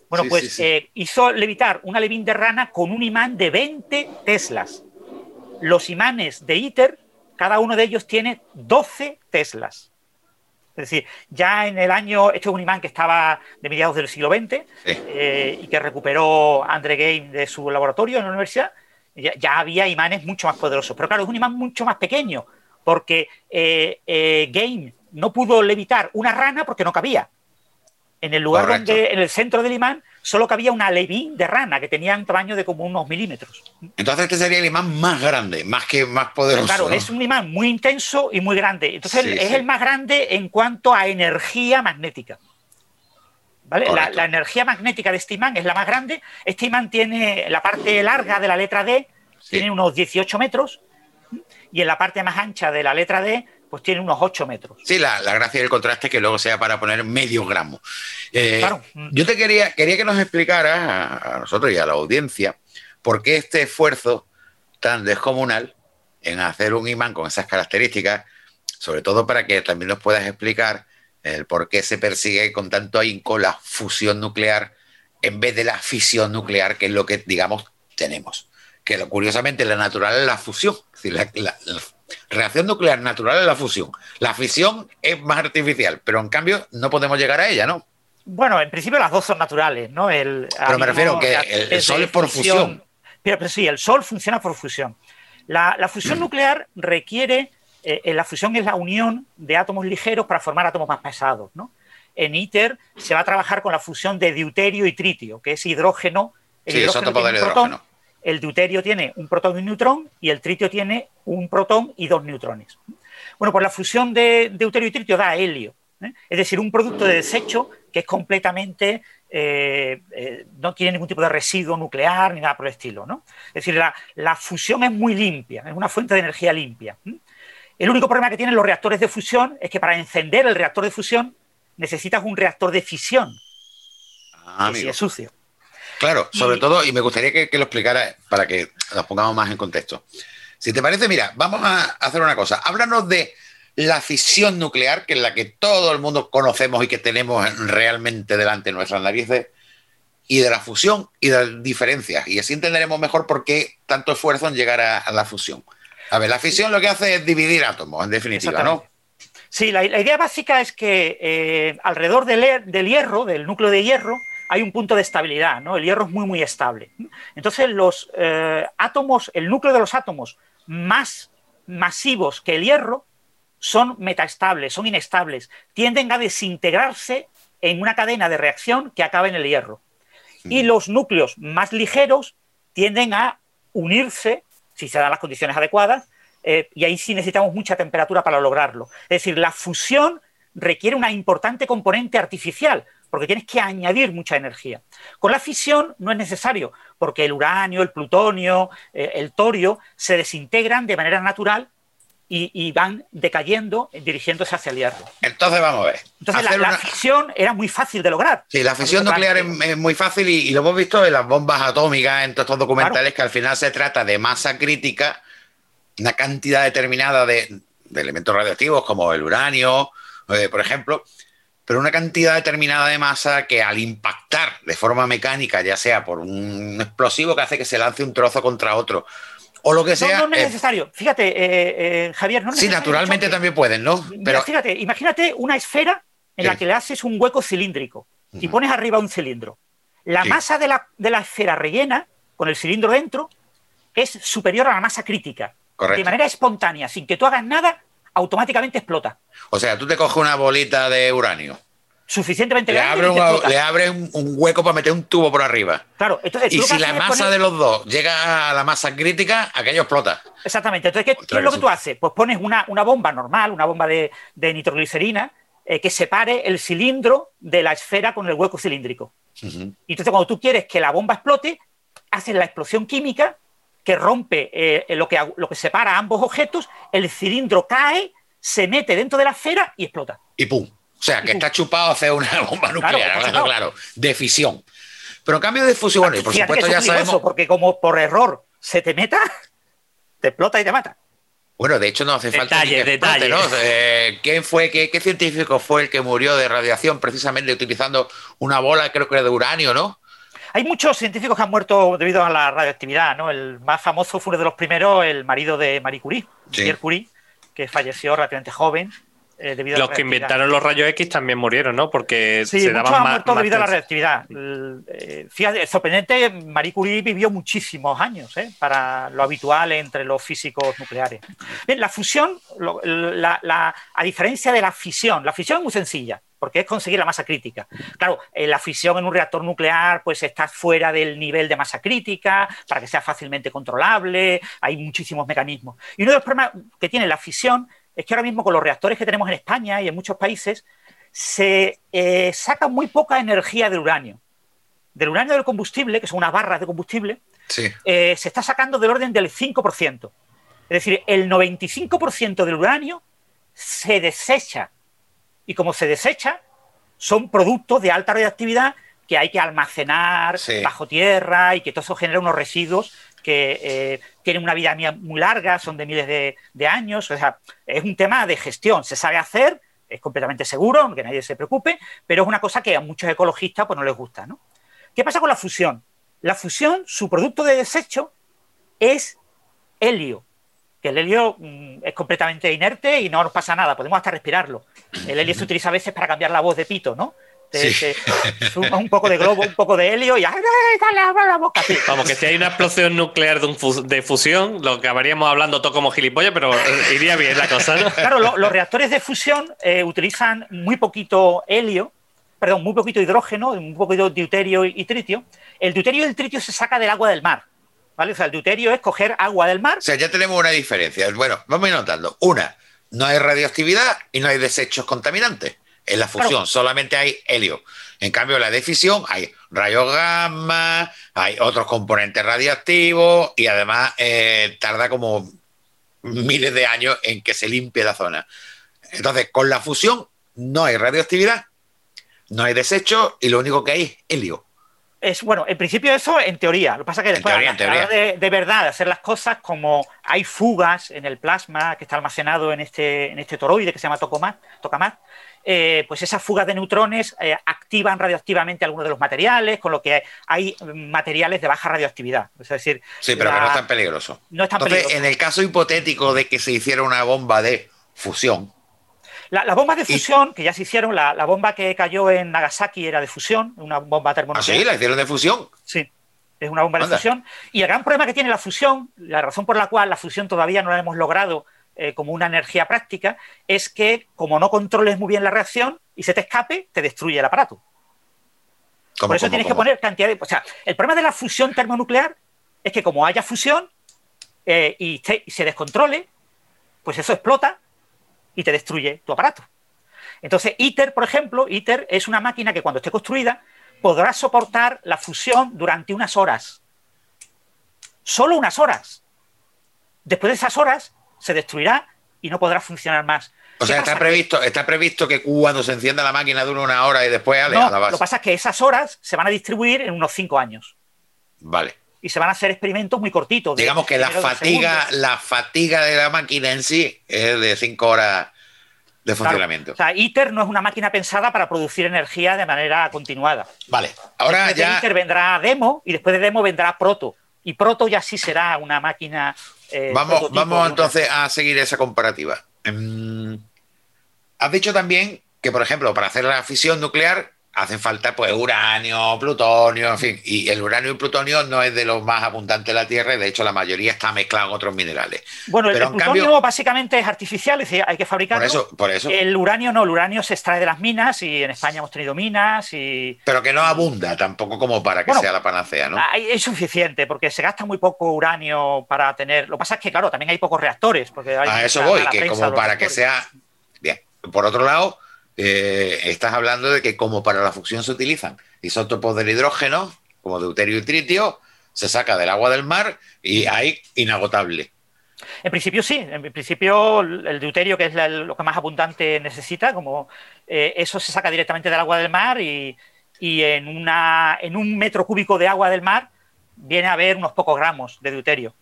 Speaker 6: Bueno, pues eh, hizo levitar una levín de rana con un imán de 20 teslas. Los imanes de ITER, cada uno de ellos tiene 12 teslas. Es decir, ya en el año, este es un imán que estaba de mediados del siglo XX eh, y que recuperó André Game de su laboratorio en la universidad, ya, había imanes mucho más poderosos. Pero claro, es un imán mucho más pequeño, porque eh, eh, Game no pudo levitar una rana porque no cabía. En el lugar donde, en el centro del imán, solo cabía una levín de rana que tenía un tamaño de como unos milímetros.
Speaker 2: Entonces este sería el imán más grande, más que más poderoso.
Speaker 6: Claro, es un imán muy intenso y muy grande. Entonces es el más grande en cuanto a energía magnética. ¿Vale? La, energía magnética de este imán es la más grande. Este imán tiene la parte larga de la letra D, tiene unos 18 metros, y en la parte más ancha de la letra D pues tiene unos 8 metros.
Speaker 2: Sí, la, gracia del contraste que luego sea para poner medio gramo. Eh, yo te quería, quería que nos explicaras a, nosotros y a la audiencia por qué este esfuerzo tan descomunal en hacer un imán con esas características, sobre todo para que también nos puedas explicar el por qué se persigue con tanto ahínco la fusión nuclear en vez de la fisión nuclear, que es lo que, digamos, tenemos. Que curiosamente la natural es la fusión. Es decir, la, reacción nuclear natural es la fusión. La fisión es más artificial, pero en cambio no podemos llegar a ella, ¿no?
Speaker 6: Bueno, en principio las dos son naturales, ¿no?
Speaker 2: El, pero me refiero que el, Sol es por fusión.
Speaker 6: Pero, sí, el Sol funciona por fusión. La, fusión nuclear requiere, eh, la fusión es la unión de átomos ligeros para formar átomos más pesados, ¿no? En ITER se va a trabajar con la fusión de deuterio y tritio, que es hidrógeno.
Speaker 2: El sí, hidrógeno tiene hidrógeno
Speaker 6: el deuterio tiene un protón y un neutrón y el tritio tiene un protón y dos neutrones. Bueno, pues la fusión de deuterio y tritio da helio, ¿eh? es decir, un producto de desecho que es completamente, eh, eh, no tiene ningún tipo de residuo nuclear ni nada por el estilo. ¿no? Es decir, la, fusión es muy limpia, es una fuente de energía limpia. El único problema que tienen los reactores de fusión es que para encender el reactor de fusión necesitas un reactor de fisión.
Speaker 2: Ah,
Speaker 6: que sí es sucio.
Speaker 2: Claro, sobre todo, y me gustaría que, lo explicara para que nos pongamos más en contexto. Si te parece, mira, vamos a hacer una cosa. Háblanos de la fisión nuclear, que es la que todo el mundo conocemos y que tenemos realmente delante de nuestras narices, y de la fusión y de las diferencias. Y así entenderemos mejor por qué tanto esfuerzo en llegar a, la fusión. A ver, la fisión lo que hace es dividir átomos, en definitiva, ¿no?
Speaker 6: Sí, la, idea básica es que eh, alrededor del, del, hierro, del núcleo de hierro, hay un punto de estabilidad, ¿no? El hierro es muy, muy estable. Entonces, los eh, átomos, el núcleo de los átomos más masivos que el hierro son metaestables, son inestables, tienden a desintegrarse en una cadena de reacción que acaba en el hierro. Y los núcleos más ligeros tienden a unirse, si se dan las condiciones adecuadas, eh, y ahí sí necesitamos mucha temperatura para lograrlo. Es decir, la fusión requiere una importante componente artificial, porque tienes que añadir mucha energía. Con la fisión no es necesario, porque el uranio, el plutonio, eh, el torio se desintegran de manera natural y, van decayendo, dirigiéndose hacia el hierro.
Speaker 2: Entonces vamos a ver.
Speaker 6: Entonces la, fisión era muy fácil de lograr.
Speaker 2: Sí, la fisión nuclear es, muy fácil y, lo hemos visto en las bombas atómicas, en todos estos documentales, que al final se trata de masa crítica, una cantidad determinada de, elementos radioactivos como el uranio, eh, por ejemplo, pero una cantidad determinada de masa que al impactar de forma mecánica, ya sea por un explosivo que hace que se lance un trozo contra otro, o lo que sea.
Speaker 6: No, no es eh, necesario. Fíjate, eh, eh, Javier, no es
Speaker 2: Sí, naturalmente también pueden, ¿no?
Speaker 6: Pero fíjate, imagínate una esfera en la que le haces un hueco cilíndrico y pones arriba un cilindro. La masa de la, de la, esfera rellena, con el cilindro dentro, es superior a la masa crítica. Correcto. De manera espontánea, sin que tú hagas nada, automáticamente explota.
Speaker 2: O sea, tú te coges una bolita de uranio
Speaker 6: suficientemente
Speaker 2: le Abre le abre un, hueco para meter un tubo por arriba.
Speaker 6: Claro, entonces.
Speaker 2: Y si la masa de los dos llega a la masa crítica, aquello explota.
Speaker 6: Exactamente. Entonces, ¿qué, es lo que tú haces? Pues pones una, una bomba normal, una bomba de, nitroglicerina, eh, que separe el cilindro de la esfera con el hueco cilíndrico. Y entonces, cuando tú quieres que la bomba explote, haces la explosión química que rompe eh, lo, que, lo que separa ambos objetos, el cilindro cae, se mete dentro de la esfera y explota.
Speaker 2: Y ¡pum! O sea, que está chupado hacer una [LAUGHS] bomba nuclear, claro, claro, de fisión. Pero en cambio de fusión, y por supuesto ya sabemos.
Speaker 6: Porque como por error se te meta, [LAUGHS] te explota y te mata.
Speaker 2: Bueno, de hecho no hace falta que explote, ¿no? Eh, ¿Quién fue, qué, científico fue el que murió de radiación precisamente utilizando una bola, creo que era de uranio, ¿no?
Speaker 6: Hay muchos científicos que han muerto debido a la radioactividad, ¿no? El más famoso fue uno de los primeros, el marido de Marie Curie, Pierre Curie, que falleció relativamente joven
Speaker 3: eh, los que inventaron los rayos X también murieron, ¿no? Porque
Speaker 6: se daban han muerto debido a la reactividad. Eh, fíjate, sorprendente, Marie Curie vivió muchísimos años ¿eh? para lo habitual entre los físicos nucleares. Bien, la fusión, a diferencia de la fisión, la fisión es muy sencilla porque es conseguir la masa crítica. Claro, la fisión en un reactor nuclear pues está fuera del nivel de masa crítica para que sea fácilmente controlable, hay muchísimos mecanismos. Y uno de los problemas que tiene la fisión es que ahora mismo con los reactores que tenemos en España y en muchos países se eh, saca muy poca energía del uranio. Del uranio del combustible, que son unas barras de combustible, eh, se está sacando del orden del 5%. Es decir, el 95% del uranio se desecha. Y como se desecha, son productos de alta radioactividad que hay que almacenar bajo tierra y que todo eso genera unos residuos que eh, tienen una vida muy larga, son de miles de, años. O sea, es un tema de gestión. Se sabe hacer, es completamente seguro, aunque nadie se preocupe, pero es una cosa que a muchos ecologistas pues, no les gusta. ¿no? ¿Qué pasa con la fusión? La fusión, su producto de desecho es helio, que el helio mm, es completamente inerte y no nos pasa nada, podemos hasta respirarlo. El helio se utiliza a veces para cambiar la voz de pito, ¿no? Te, [LAUGHS] un poco de globo, un poco de helio y ¡ay, la boca!
Speaker 3: Vamos, que si hay una explosión nuclear de, fusión, lo que acabaríamos hablando todo como gilipollas, pero eh, iría bien la cosa, ¿no?
Speaker 6: Claro, los reactores de fusión eh, utilizan muy poquito helio, perdón, muy poquito hidrógeno, muy poquito deuterio y tritio. El deuterio y el tritio se saca del agua del mar. ¿Vale? O sea, el deuterio es coger agua del mar.
Speaker 2: O sea, ya tenemos una diferencia. Bueno, vamos a ir notando. Una, no hay radioactividad y no hay desechos contaminantes. En la fusión solamente hay helio. En cambio, en la defisión hay rayos gamma, hay otros componentes radiactivos y además eh, tarda como miles de años en que se limpie la zona. Entonces, con la fusión no hay radioactividad, no hay desecho y lo único que hay es helio.
Speaker 6: Es, bueno, en principio eso en teoría. Lo que pasa es que después,
Speaker 2: teoría,
Speaker 6: a la hora de, de, verdad, de hacer las cosas, como hay fugas en el plasma que está almacenado en este, en este toroide que se llama tokamak, tokamak eh, pues esas fugas de neutrones eh, activan radioactivamente algunos de los materiales, con lo que hay materiales de baja radioactividad. Es decir,
Speaker 2: sí, pero
Speaker 6: la-
Speaker 2: que no es tan peligroso.
Speaker 6: no es tan
Speaker 2: Entonces,
Speaker 6: peligroso.
Speaker 2: en el caso hipotético de que se hiciera una bomba de fusión,
Speaker 6: La- las bombas de
Speaker 2: Y-
Speaker 6: fusión, que ya se hicieron, la, la bomba que cayó en Nagasaki era de fusión, una bomba
Speaker 2: ¿ah,
Speaker 6: termonuclear.
Speaker 2: sí? ¿La hicieron de fusión?
Speaker 6: Sí, es una bomba de fusión. Y el gran problema que tiene la fusión, la razón por la cual la fusión todavía no la hemos logrado eh, como una energía práctica, es que como no controles muy bien la reacción y se te escape, te destruye el aparato.
Speaker 2: ¿Cómo,
Speaker 6: por eso
Speaker 2: cómo,
Speaker 6: tienes que poner cantidad de... O sea, el problema de la fusión termonuclear es que como haya fusión eh, y, te- y se descontrole, pues eso explota y te destruye tu aparato. Entonces, ITER, por ejemplo, ITER es una máquina que cuando esté construida podrá soportar la fusión durante unas horas. Solo unas horas. Después de esas horas se destruirá y no podrá funcionar más.
Speaker 2: O
Speaker 6: ¿Qué
Speaker 2: sea, está previsto, está previsto que cuando se encienda la máquina dure una hora y después ale,
Speaker 6: No,
Speaker 2: a la
Speaker 6: lo
Speaker 2: base.
Speaker 6: que pasa es que esas horas se van a distribuir en unos cinco años
Speaker 2: Vale.
Speaker 6: y se van a hacer experimentos muy cortitos. de
Speaker 2: Digamos que la fatiga, la fatiga de la máquina en sí es de cinco horas de
Speaker 6: Claro.
Speaker 2: funcionamiento.
Speaker 6: O sea, ITER no es una máquina pensada para producir energía de manera continuada.
Speaker 2: Vale. Ahora
Speaker 6: Después de
Speaker 2: ya.
Speaker 6: ITER vendrá Demo y después de Demo vendrá Proto. Y Proto ya sí será una máquina. Eh,
Speaker 2: Vamos, vamos entonces a seguir esa comparativa. Mm, has dicho también que, por ejemplo, para hacer la fisión nuclear hacen falta pues uranio, plutonio, en fin. Y el uranio y el plutonio no es de los más abundantes de la Tierra y de hecho la mayoría está mezclado en otros minerales.
Speaker 6: Bueno, el,
Speaker 2: Pero
Speaker 6: el plutonio
Speaker 2: cambio-
Speaker 6: básicamente es artificial, es decir, hay que fabricarlo.
Speaker 2: Por eso, por eso.
Speaker 6: El uranio no, el uranio se extrae de las minas y en España hemos tenido minas y
Speaker 2: Pero que no abunda tampoco como para que
Speaker 6: Bueno,
Speaker 2: sea la panacea, ¿no?
Speaker 6: Es suficiente porque se gasta muy poco uranio para tener. Lo que pasa es que, claro, también hay pocos reactores. Porque hay
Speaker 2: A eso voy, que como para que sea. Bien. Por otro lado, eh, estás hablando de que como para la fusión se utilizan isótopos del hidrógeno, como deuterio y tritio, se saca del agua del mar y hay inagotable.
Speaker 6: En principio sí, en principio el deuterio, que es la- lo que más abundante necesita, como eh, eso se saca directamente del agua del mar y, y en, una, en un metro cúbico de agua del mar viene a haber unos pocos gramos de deuterio,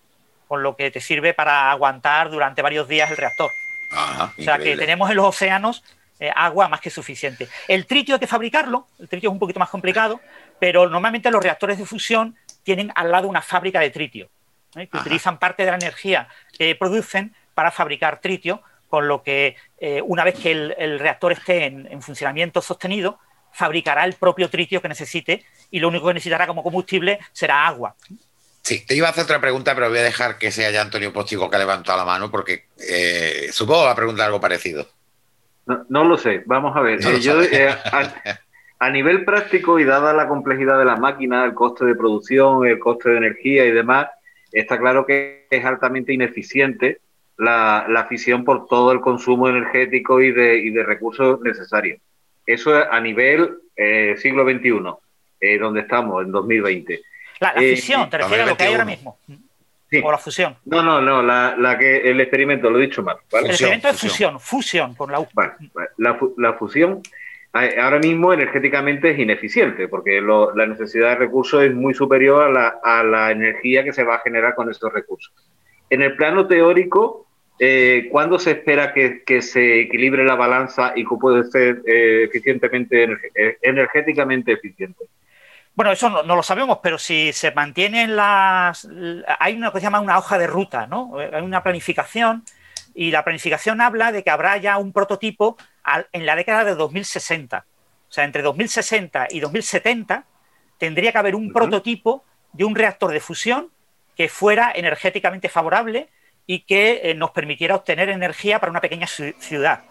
Speaker 6: con lo que te sirve para aguantar durante varios días el reactor.
Speaker 2: Ajá,
Speaker 6: O sea que tenemos en los océanos eh, agua más que suficiente. El tritio hay que fabricarlo, el tritio es un poquito más complicado, pero normalmente los reactores de fusión tienen al lado una fábrica de tritio, ¿eh? que
Speaker 2: Ajá.
Speaker 6: utilizan parte de la energía que producen para fabricar tritio, con lo que eh, una vez que el, el reactor esté en, en funcionamiento sostenido, fabricará el propio tritio que necesite y lo único que necesitará como combustible será agua.
Speaker 2: Sí, te iba a hacer otra pregunta, pero voy a dejar que sea ya Antonio Postigo que ha levantado la mano, porque eh, supongo que va a preguntar algo parecido.
Speaker 4: No, no lo sé, vamos a ver.
Speaker 2: No
Speaker 4: Eh, yo, eh, a, a nivel práctico y dada la complejidad de la máquina, el coste de producción, el coste de energía y demás, está claro que es altamente ineficiente la, la fisión por todo el consumo energético y de, y de recursos necesarios. Eso es a nivel eh, siglo XXI, eh, donde estamos, en 2020.
Speaker 6: La, la
Speaker 4: Eh,
Speaker 6: fisión, te refieres a lo que hay ahora
Speaker 2: 2021.
Speaker 6: mismo.
Speaker 4: Sí.
Speaker 6: O la fusión.
Speaker 4: No, no, no, la, la que el experimento, lo he dicho mal. ¿vale?
Speaker 6: El
Speaker 2: Fusión,
Speaker 6: experimento es
Speaker 2: fusión.
Speaker 6: fusión, con la U.
Speaker 4: Vale, vale. La, la fusión eh, ahora mismo energéticamente es ineficiente porque lo- la necesidad de recursos es muy superior a la, a la energía que se va a generar con estos recursos. En el plano teórico, eh, ¿cuándo se espera que, que se equilibre la balanza y que puede ser eh, eficientemente eh, energéticamente eficiente?
Speaker 6: Bueno, eso no, no lo sabemos, pero si se mantienen las... Hay una que se llama una hoja de ruta, ¿no? Hay una planificación y la planificación habla de que habrá ya un prototipo al- en la década de 2060. O sea, entre 2060 y 2070 tendría que haber un prototipo de un reactor de fusión que fuera energéticamente favorable y que eh, nos permitiera obtener energía para una pequeña ci- ciudad.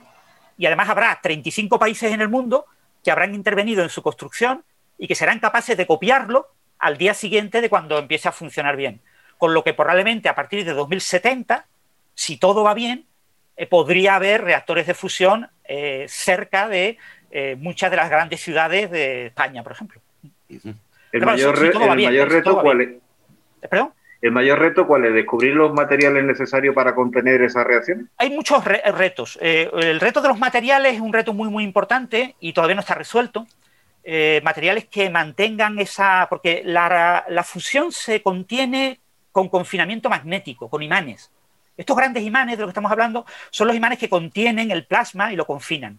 Speaker 6: Y además habrá 35 países en el mundo que habrán intervenido en su construcción y que serán capaces de copiarlo al día siguiente de cuando empiece a funcionar bien. Con lo que probablemente a partir de 2070, si todo va bien, eh, podría haber reactores de fusión eh, cerca de eh, muchas de las grandes ciudades de España, por ejemplo.
Speaker 4: El
Speaker 6: Pero
Speaker 4: mayor,
Speaker 6: si
Speaker 4: el
Speaker 6: bien,
Speaker 4: reto, ¿cuál es?
Speaker 6: Eh, ¿Perdón?
Speaker 4: ¿El mayor reto cuál es? ¿Descubrir los materiales necesarios para contener esa reacción?
Speaker 6: Hay muchos re- retos. Eh, el reto de los materiales es un reto muy, muy importante y todavía no está resuelto. Eh, materiales que mantengan esa... porque la, fusión se contiene con confinamiento magnético, con imanes. Estos grandes imanes de los que estamos hablando son los imanes que contienen el plasma y lo confinan.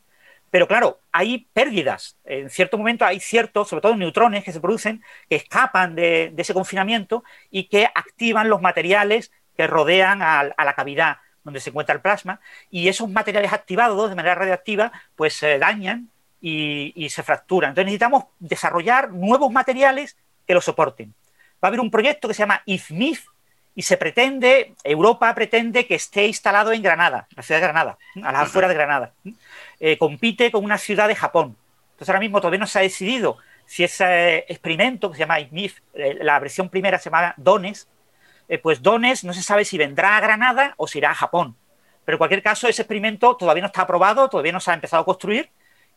Speaker 6: Pero claro, hay pérdidas. En cierto momento hay ciertos, sobre todo neutrones que se producen, que escapan de, ese confinamiento y que activan los materiales que rodean a, la cavidad donde se encuentra el plasma. Y esos materiales activados de manera radioactiva, pues se dañan y, y se fracturan. Entonces necesitamos desarrollar nuevos materiales que lo soporten. Va a haber un proyecto que se llama IFMIF, y se pretende, Europa pretende que esté instalado en Granada, la ciudad de Granada, a las afueras de Granada. Eh, compite con una ciudad de Japón. Entonces ahora mismo todavía no se ha decidido si ese experimento que se llama IMIF, eh, la versión primera se llama Dones, eh, pues Dones no se sabe si vendrá a Granada o si irá a Japón. Pero en cualquier caso, ese experimento todavía no está aprobado, todavía no se ha empezado a construir,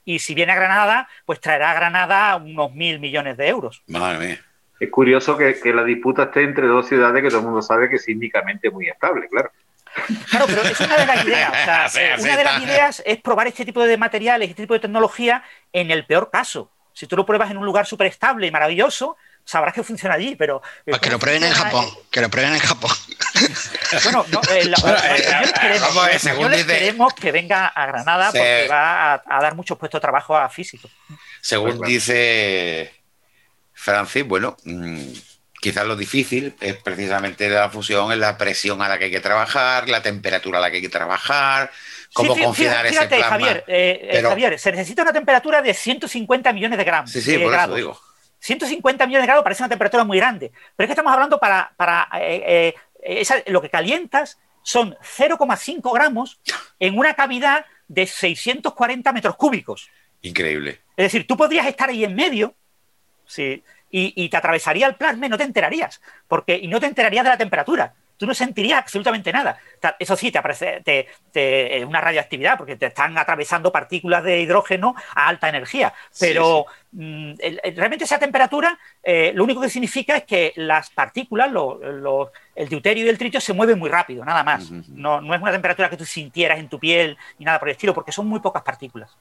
Speaker 6: y si viene a Granada, pues traerá a Granada unos mil millones de euros.
Speaker 2: Madre mía
Speaker 4: es curioso que, la disputa esté entre dos ciudades que todo el mundo sabe que es sísmicamente muy estable, claro.
Speaker 6: Claro, pero es una de las ideas. [LAUGHS] una de las ideas es probar este tipo de materiales, este tipo de tecnología en el peor caso. Si tú lo pruebas en un lugar súper estable y maravilloso, sabrás que funciona allí, pero...
Speaker 7: Pues que lo prueben en Japón, que lo prueben en Japón.
Speaker 6: Bueno, no, eh, queremos, que venga a Granada porque va a, dar muchos puestos de trabajo a físicos.
Speaker 2: Según pues dice Francis, bueno, mm, quizás lo difícil es precisamente la fusión, es la presión a la que hay que trabajar, la temperatura a la que hay que trabajar, cómo confinar ese plasma.
Speaker 6: Javier, eh, eh, Javier, se necesita una temperatura de 150 millones de gramos.
Speaker 2: Sí, sí, por eso digo.
Speaker 6: 150 millones de grados parece una temperatura muy grande, pero es que estamos hablando para, para eh, lo que calientas son 0,5 gramos en una cavidad de 640 metros cúbicos.
Speaker 2: Increíble.
Speaker 6: Es decir, tú podrías estar ahí en medio Sí. Y, te atravesaría el plasma y no te enterarías, porque, y no te enterarías de la temperatura. Tú no sentirías absolutamente nada. Eso sí, te aparece te, una radioactividad, porque te están atravesando partículas de hidrógeno a alta energía. Pero mm, realmente esa temperatura eh, lo único que significa es que las partículas, el deuterio y el tritio, se mueven muy rápido, nada más. no, no es una temperatura que tú sintieras en tu piel ni nada por el estilo, porque son muy pocas partículas.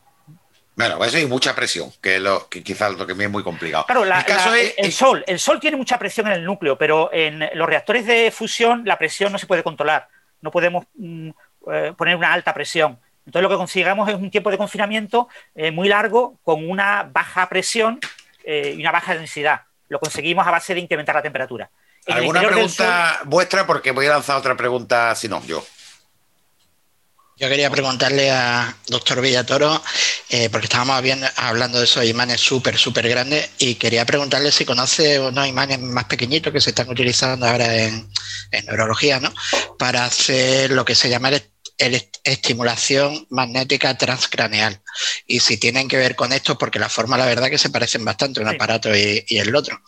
Speaker 2: Bueno, eso hay mucha presión, que, lo, que quizás lo que es muy complicado.
Speaker 6: Claro, el, sol, el sol tiene mucha presión en el núcleo, pero en los reactores de fusión la presión no se puede controlar. No podemos mm, eh, poner una alta presión. Entonces lo que consigamos es un tiempo de confinamiento eh, muy largo con una baja presión eh, y una baja densidad. Lo conseguimos a base de incrementar la temperatura.
Speaker 2: ¿Alguna pregunta vuestra? Porque voy a lanzar otra pregunta, si no, yo.
Speaker 7: Yo quería preguntarle a doctor Villatoro, eh, porque estábamos hablando de esos imanes súper, súper grandes, y quería preguntarle si conoce unos imanes más pequeñitos que se están utilizando ahora en, neurología, ¿no? Para hacer lo que se llama estimulación magnética transcraneal. Y si tienen que ver con esto, porque la forma, la verdad, que se parecen bastante un aparato y el otro.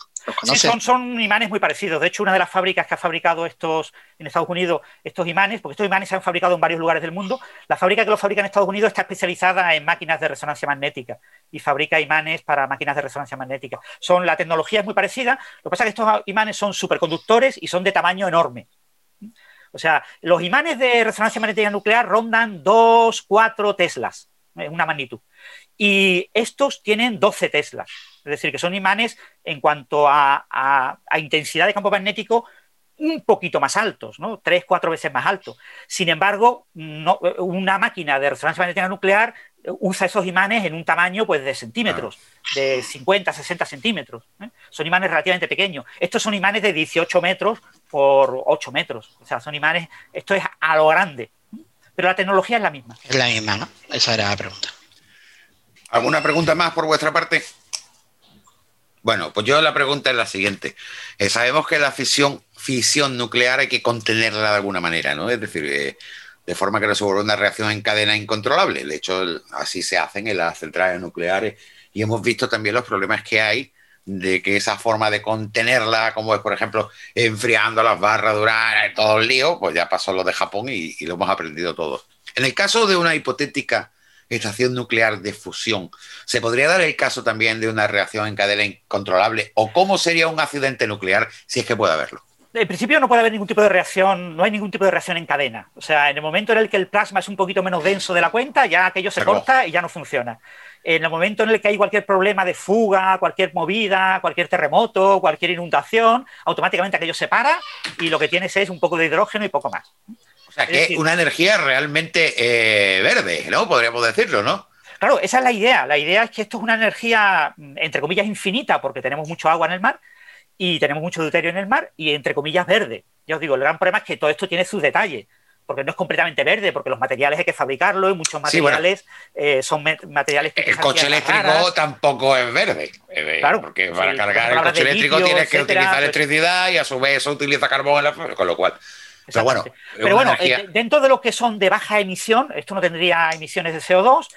Speaker 6: Sí, son, son, imanes muy parecidos. De hecho, una de las fábricas que ha fabricado estos en Estados Unidos, estos imanes, porque estos imanes se han fabricado en varios lugares del mundo, la fábrica que los fabrica en Estados Unidos está especializada en máquinas de resonancia magnética y fabrica imanes para máquinas de resonancia magnética. Son, la tecnología es muy parecida, lo que pasa es que estos imanes son superconductores y son de tamaño enorme. O sea, los imanes de resonancia magnética nuclear rondan 2, 4 teslas, una magnitud. Y estos tienen 12 teslas. Es decir, que son imanes en cuanto a, intensidad de campo magnético un poquito más altos, ¿no? Tres, cuatro veces más altos. Sin embargo, una máquina de resonancia magnética nuclear usa esos imanes en un tamaño pues, de centímetros, de 50, 60 centímetros. ¿eh? Son imanes relativamente pequeños. Estos son imanes de 18 metros por 8 metros. O sea, son imanes, esto es a lo grande. Pero la tecnología es la misma.
Speaker 7: Es la misma, ¿no? Esa era la pregunta.
Speaker 2: ¿Alguna pregunta más por vuestra parte? Bueno, pues yo la pregunta es la siguiente. Eh, sabemos que la fisión, nuclear hay que contenerla de alguna manera, ¿no? Es decir, eh, de forma que no se vuelva una reacción en cadena incontrolable. De hecho, así se hacen en las centrales nucleares y hemos visto también los problemas que hay de que esa forma de contenerla, como es, por ejemplo, enfriando las barras de uranio, todo el lío, pues ya pasó lo de Japón y, y lo hemos aprendido todos. En el caso de una hipotética estación nuclear de fusión. ¿Se podría dar el caso también de una reacción en cadena incontrolable? ¿O cómo sería un accidente nuclear si es que puede haberlo?
Speaker 6: en principio no puede haber ningún tipo de reacción, no hay ningún tipo de reacción en cadena. O sea, en el momento en el que el plasma es un poquito menos denso de la cuenta, ya aquello se corta y ya no funciona. En el momento en el que hay cualquier problema de fuga, cualquier movida, cualquier terremoto, cualquier inundación, automáticamente aquello se para y lo que tienes es un poco de hidrógeno y poco más.
Speaker 2: O sea, que es una energía realmente eh, verde, ¿no? Podríamos decirlo, ¿no?
Speaker 6: Claro, esa es la idea. La idea es que esto es una energía, entre comillas, infinita, porque tenemos mucho agua en el mar, y tenemos mucho deuterio en el mar y entre comillas verde. Ya os digo, el gran problema es que todo esto tiene sus detalles, porque no es completamente verde, porque los materiales hay que fabricarlo y muchos materiales eh, son materiales que...
Speaker 2: El coche eléctrico tampoco es verde, eh, claro, porque para cargar el coche eléctrico tienes que utilizar pues electricidad y a su vez eso utiliza carbón, en la, con lo cual... Pero bueno,
Speaker 6: pero bueno eh, dentro de los que son de baja emisión, esto no tendría emisiones de CO2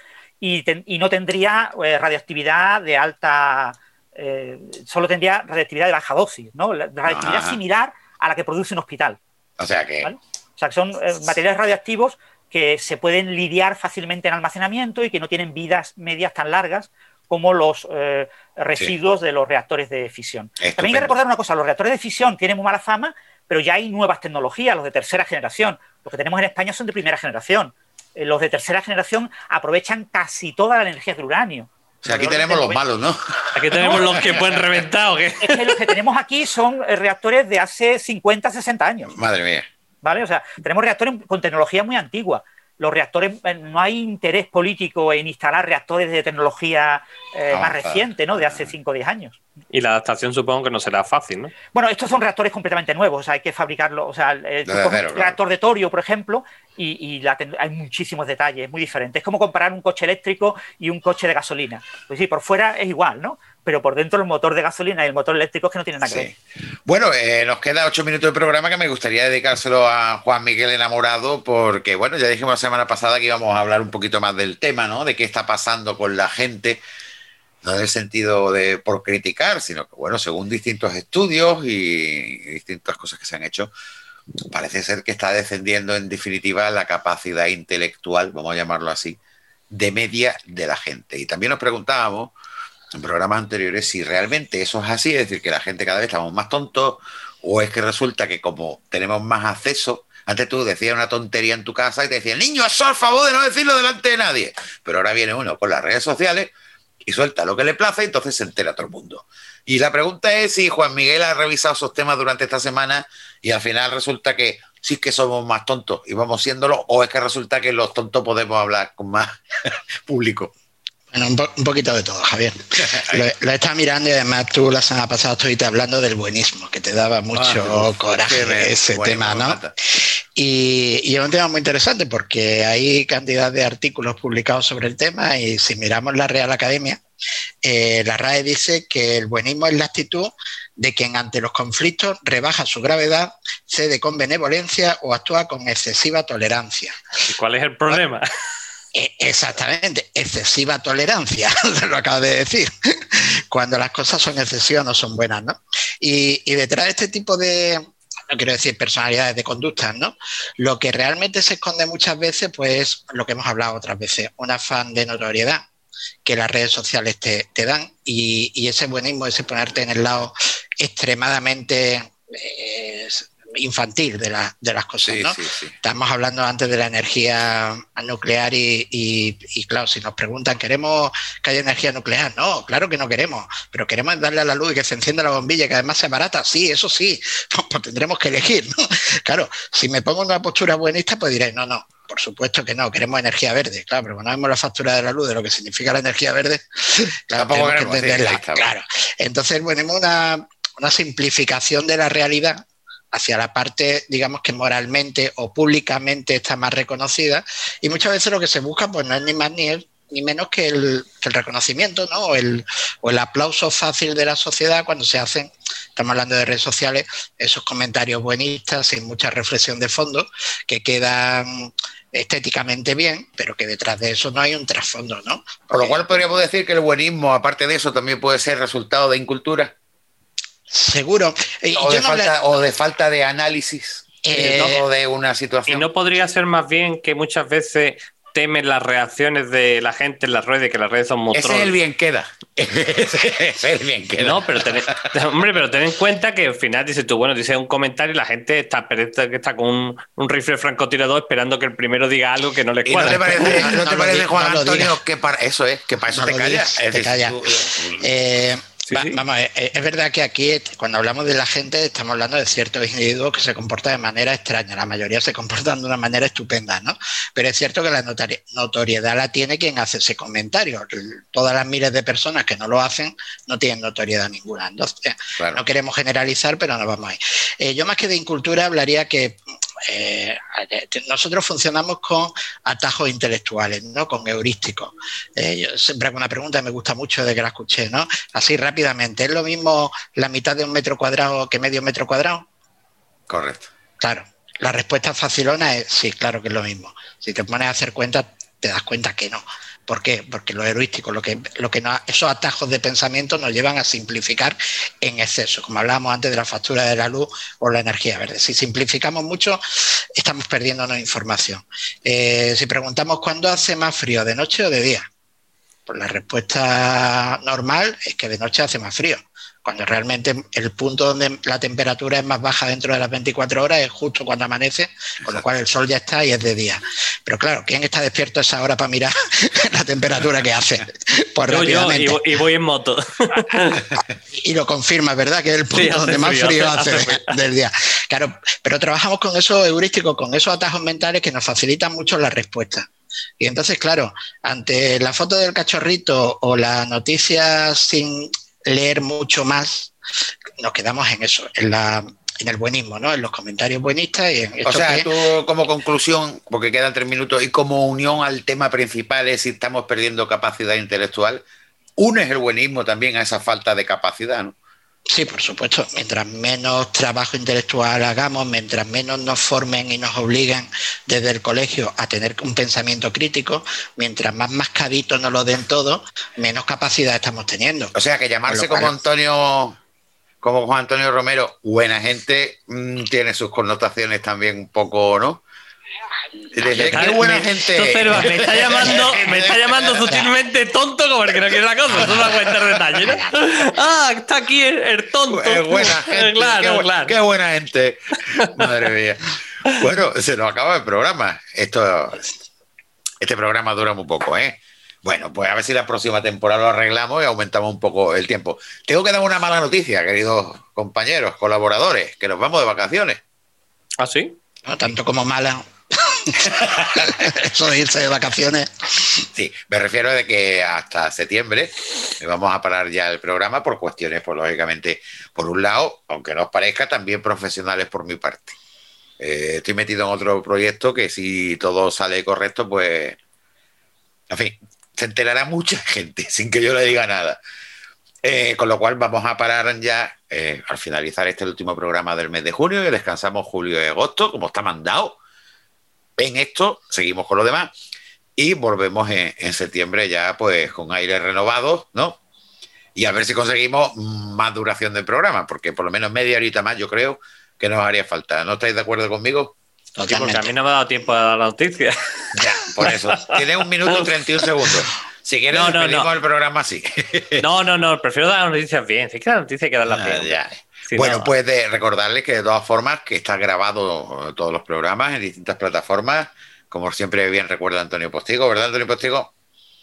Speaker 6: y, y no tendría radioactividad de alta eh, solo tendría radiactividad de baja dosis, ¿no? La radiactividad similar a la que produce un hospital.
Speaker 2: O sea que.
Speaker 6: O sea que son eh, materiales radioactivos que se pueden lidiar fácilmente en almacenamiento y que no tienen vidas medias tan largas como los eh, residuos de los reactores de fisión. También hay que recordar una cosa, los reactores de fisión tienen muy mala fama, pero ya hay nuevas tecnologías, los de tercera generación. Los que tenemos en España son de primera generación. los de tercera generación aprovechan casi toda la energía del uranio.
Speaker 2: O sea, aquí tenemos los malos, ¿no?
Speaker 3: Aquí tenemos los que pueden reventar o qué.
Speaker 6: Es que los que tenemos aquí son eh, reactores de hace 50, 60 años.
Speaker 2: Madre mía.
Speaker 6: ¿Vale? O sea, tenemos reactores con tecnología muy antigua los reactores, eh, no hay interés político en instalar reactores de tecnología eh, más reciente, ¿no? De hace 5 o 10 años.
Speaker 3: Y la adaptación supongo que no será fácil, ¿no?
Speaker 6: Bueno, estos son reactores completamente nuevos, o sea, hay que fabricarlo, o sea, el, reactor de torio, por ejemplo, y, hay muchísimos detalles, muy diferentes. Es como comparar un coche eléctrico y un coche de gasolina. Pues sí, por fuera es igual, ¿no? pero por dentro el motor de gasolina y el motor eléctrico es que no tienen nada que ver.
Speaker 2: Bueno, eh, nos queda ocho minutos de programa que me gustaría dedicárselo a Juan Miguel Enamorado, porque bueno, ya dijimos la semana pasada que íbamos a hablar un poquito más del tema, ¿no? De qué está pasando con la gente, no en el sentido de por criticar, sino que bueno, según distintos estudios y distintas cosas que se han hecho, parece ser que está descendiendo en definitiva la capacidad intelectual, vamos a llamarlo así, de media de la gente. Y también nos preguntábamos en programas anteriores si realmente eso es así, es decir, que la gente cada vez estamos más tontos, o es que resulta que como tenemos más acceso, antes tú decías una tontería en tu casa y te decían, niño, eso al favor de no decirlo delante de nadie. Pero ahora viene uno con las redes sociales y suelta lo que le place y entonces se entera todo el mundo. Y la pregunta es si Juan Miguel ha revisado esos temas durante esta semana y al final resulta que sí que somos más tontos y vamos siéndolo, o es que resulta que los tontos podemos hablar con más [LAUGHS] público.
Speaker 7: Bueno, un, poquito de todo, Javier. [LAUGHS] lo, he estado mirando y además tú la semana pasada estuviste hablando del buenismo, que te daba mucho ah, coraje ese tema, ¿no? Y, y, es un tema muy interesante porque hay cantidad de artículos publicados sobre el tema y si miramos la Real Academia, eh, la RAE dice que el buenismo es la actitud de quien ante los conflictos rebaja su gravedad, cede con benevolencia o actúa con excesiva tolerancia.
Speaker 3: ¿Y cuál es el problema?
Speaker 7: E, exactamente, excesiva tolerancia, [LAUGHS] lo acabo de decir. Cuando las cosas son excesivas no son buenas, ¿no? Y, detrás de este tipo de, quiero decir personalidades de conductas, ¿no? Lo que realmente se esconde muchas veces, pues lo que hemos hablado otras veces, un afán de notoriedad que las redes sociales te, dan y, ese buenismo, ese ponerte en el lado extremadamente eh, infantil de, de las cosas. ¿no? Estamos hablando antes de la energía nuclear y, claro, si nos preguntan, ¿queremos que haya energía nuclear? No, claro que no queremos, pero queremos darle a la luz y que se encienda la bombilla y que además sea barata. Sí, eso sí, [LAUGHS] pues, pues, tendremos que elegir. Claro, si me pongo en una postura buenista, pues diré, no, no, por supuesto que no, queremos energía verde, claro, pero cuando vemos la factura de la luz de lo que significa la energía verde, [LAUGHS] claro, tenemos que entenderla. claro. Entonces, bueno, una, una simplificación de la realidad hacia la parte, digamos que moralmente o públicamente está más reconocida. Y muchas veces lo que se busca, pues no es ni más ni, menos que el, reconocimiento, ¿no? O el, o el aplauso fácil de la sociedad cuando se hacen, estamos hablando de redes sociales, esos comentarios buenistas sin mucha reflexión de fondo, que quedan estéticamente bien, pero que detrás de eso no hay un trasfondo, ¿no?
Speaker 2: Por lo cual podríamos decir que el buenismo, aparte de eso, también puede ser resultado de incultura.
Speaker 7: Seguro.
Speaker 2: Eh, o, de falta, o, de falta, de análisis eh, de una situación.
Speaker 3: Y no podría ser más bien que muchas veces temen las reacciones de la gente en las redes, que las redes son muy
Speaker 2: Ese es el bien queda. [LAUGHS] Ese es el bien queda.
Speaker 3: No, pero ten, [LAUGHS] hombre, pero ten en cuenta que al final dices tú, bueno, dices un comentario y la gente está, que está con un, un, rifle francotirador esperando que el primero diga algo que no le cuadra.
Speaker 2: ¿Y no te parece, no, [LAUGHS] no te parece Juan Antonio, que para eso es, que para eso te callas?
Speaker 7: Te callas. Eh, Sí, sí. Vamos, es verdad que aquí cuando hablamos de la gente estamos hablando de ciertos individuos que se comportan de manera extraña, la mayoría se comportan de una manera estupenda, ¿no? Pero es cierto que la notoriedad la tiene quien hace ese comentario. Todas las miles de personas que no lo hacen no tienen notoriedad ninguna. Entonces, claro. no queremos generalizar, pero no vamos ahí. Eh, yo más que de incultura hablaría que eh, nosotros funcionamos con atajos intelectuales, ¿no? Con heurísticos. Eh, yo siempre hago una pregunta que me gusta mucho de que la escuché, ¿no? Así rápidamente. ¿Es lo mismo la mitad de un metro cuadrado que medio metro cuadrado?
Speaker 2: Correcto.
Speaker 7: Claro. La respuesta facilona es sí, claro que es lo mismo. Si te pones a hacer cuenta, te das cuenta que no. ¿Por qué? Porque lo heurístico, lo que, lo que esos atajos de pensamiento nos llevan a simplificar en exceso, como hablábamos antes de la factura de la luz o la energía verde. Si simplificamos mucho, estamos perdiéndonos información. Eh, si preguntamos cuándo hace más frío, de noche o de día, pues la respuesta normal es que de noche hace más frío cuando realmente el punto donde la temperatura es más baja dentro de las 24 horas es justo cuando amanece, con lo cual el sol ya está y es de día. Pero claro, ¿quién está despierto a esa hora para mirar [LAUGHS] la temperatura que hace?
Speaker 3: Pues yo, y, voy en moto.
Speaker 7: y lo confirma, ¿verdad? Que es el punto sí, donde más frío, hace, hace del día. Claro, pero trabajamos con esos heurísticos, con esos atajos mentales que nos facilitan mucho la respuesta. Y entonces, claro, ante la foto del cachorrito o la noticia sin leer mucho más, nos quedamos en eso, en la en el buenismo, ¿no? En los comentarios buenistas y en esto
Speaker 2: O sea,
Speaker 7: que...
Speaker 2: tú como conclusión, porque quedan tres minutos, y como unión al tema principal es si estamos perdiendo capacidad intelectual, unes el buenismo también a esa falta de capacidad, ¿no?
Speaker 7: Sí, por supuesto. Mientras menos trabajo intelectual hagamos, mientras menos nos formen y nos obliguen desde el colegio a tener un pensamiento crítico, mientras más mascadito nos lo den todo, menos capacidad estamos teniendo.
Speaker 2: O sea, que llamarse como Antonio, como Juan Antonio Romero, buena gente, mmm, tiene sus connotaciones también un poco, ¿no?
Speaker 3: Qué buena me, gente. Pero [LAUGHS] me está llamando, me está llamando sutilmente tonto como el que no quiere la cosa. Eso no va a cuentar detalle, ¿no? Ah, está aquí el, el tonto.
Speaker 2: Es buena [LAUGHS] gente.
Speaker 3: claro,
Speaker 2: qué,
Speaker 3: claro.
Speaker 2: Qué buena gente. Madre mía. Bueno, se nos acaba el programa. Esto, este programa dura muy poco, ¿eh? Bueno, pues a ver si la próxima temporada lo arreglamos y aumentamos un poco el tiempo. Tengo que dar una mala noticia, queridos compañeros, colaboradores, que nos vamos de vacaciones.
Speaker 3: ¿Ah, sí?
Speaker 7: No, tanto como mala. [LAUGHS] Eso de irse de vacaciones.
Speaker 2: Sí, me refiero de que hasta septiembre vamos a parar ya el programa por cuestiones, pues lógicamente, por un lado, aunque no os parezca, también profesionales por mi parte. Eh, estoy metido en otro proyecto que si todo sale correcto, pues, en fin, se enterará mucha [LAUGHS] gente sin que yo le diga nada. Eh, con lo cual vamos a parar ya eh, al finalizar este último programa del mes de junio y descansamos julio y agosto, como está mandado en esto, seguimos con lo demás y volvemos en, en, septiembre ya pues con aire renovado, ¿no? Y a ver si conseguimos más duración del programa, porque por lo menos media horita más yo creo que nos haría falta. ¿No estáis de acuerdo conmigo?
Speaker 3: Sí, porque a mí no me ha dado tiempo a dar la noticia. [LAUGHS]
Speaker 2: Ya, por eso. Tiene un minuto y 31 segundos. Si quieres, no, no, no. el programa así.
Speaker 3: No, no, no, prefiero dar las noticias bien. Si es que la noticia hay que darla bien.
Speaker 2: Ya. Bueno, no. pues de recordarles que de todas formas que está grabado todos los programas en distintas plataformas, como siempre bien recuerda Antonio Postigo, ¿verdad, Antonio Postigo?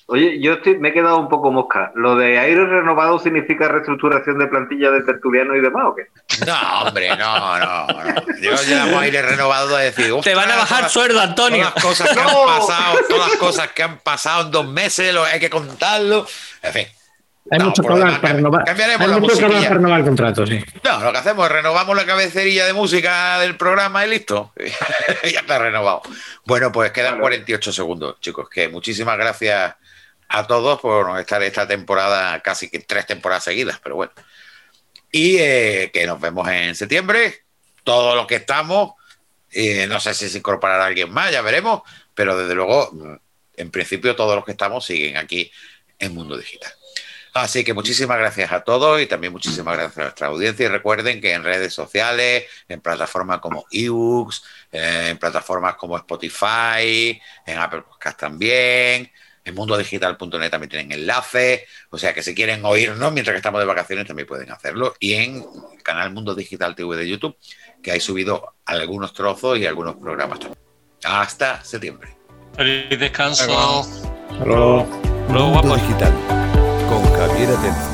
Speaker 4: Oye, yo estoy, me he quedado un poco mosca. ¿Lo de aire renovado significa reestructuración de plantilla de tertuliano y demás o qué?
Speaker 2: No, hombre, no, no. no. Yo llamo aire renovado a decir.
Speaker 3: Te van a bajar
Speaker 2: todas,
Speaker 3: sueldo, Antonio.
Speaker 2: Todas las cosas que no. han pasado, todas las cosas que han pasado en dos meses, lo, hay que contarlo. En fin.
Speaker 5: Hay no, mucho que hablar para renovar. Hay mucho que hablar para renovar el contrato, sí.
Speaker 2: No, lo que hacemos es renovamos la cabecería de música del programa y listo. [LAUGHS] ya está renovado. Bueno, pues quedan 48 segundos, chicos. Que muchísimas gracias a todos por estar esta temporada, casi que tres temporadas seguidas, pero bueno. Y eh, que nos vemos en septiembre. Todos los que estamos, eh, no sé si se incorporará alguien más, ya veremos, pero desde luego, en principio, todos los que estamos siguen aquí en Mundo Digital. Así que muchísimas gracias a todos y también muchísimas gracias a nuestra audiencia. Y recuerden que en redes sociales, en plataformas como ebooks, eh, en plataformas como Spotify, en Apple Podcast también, en mundodigital.net también tienen enlaces. O sea que si quieren oírnos mientras que estamos de vacaciones también pueden hacerlo. Y en el canal Mundo Digital TV de YouTube, que hay subido algunos trozos y algunos programas también. Hasta septiembre.
Speaker 9: Feliz descanso.
Speaker 5: Hasta luego.
Speaker 1: Mundo Digital con Javier Atencia.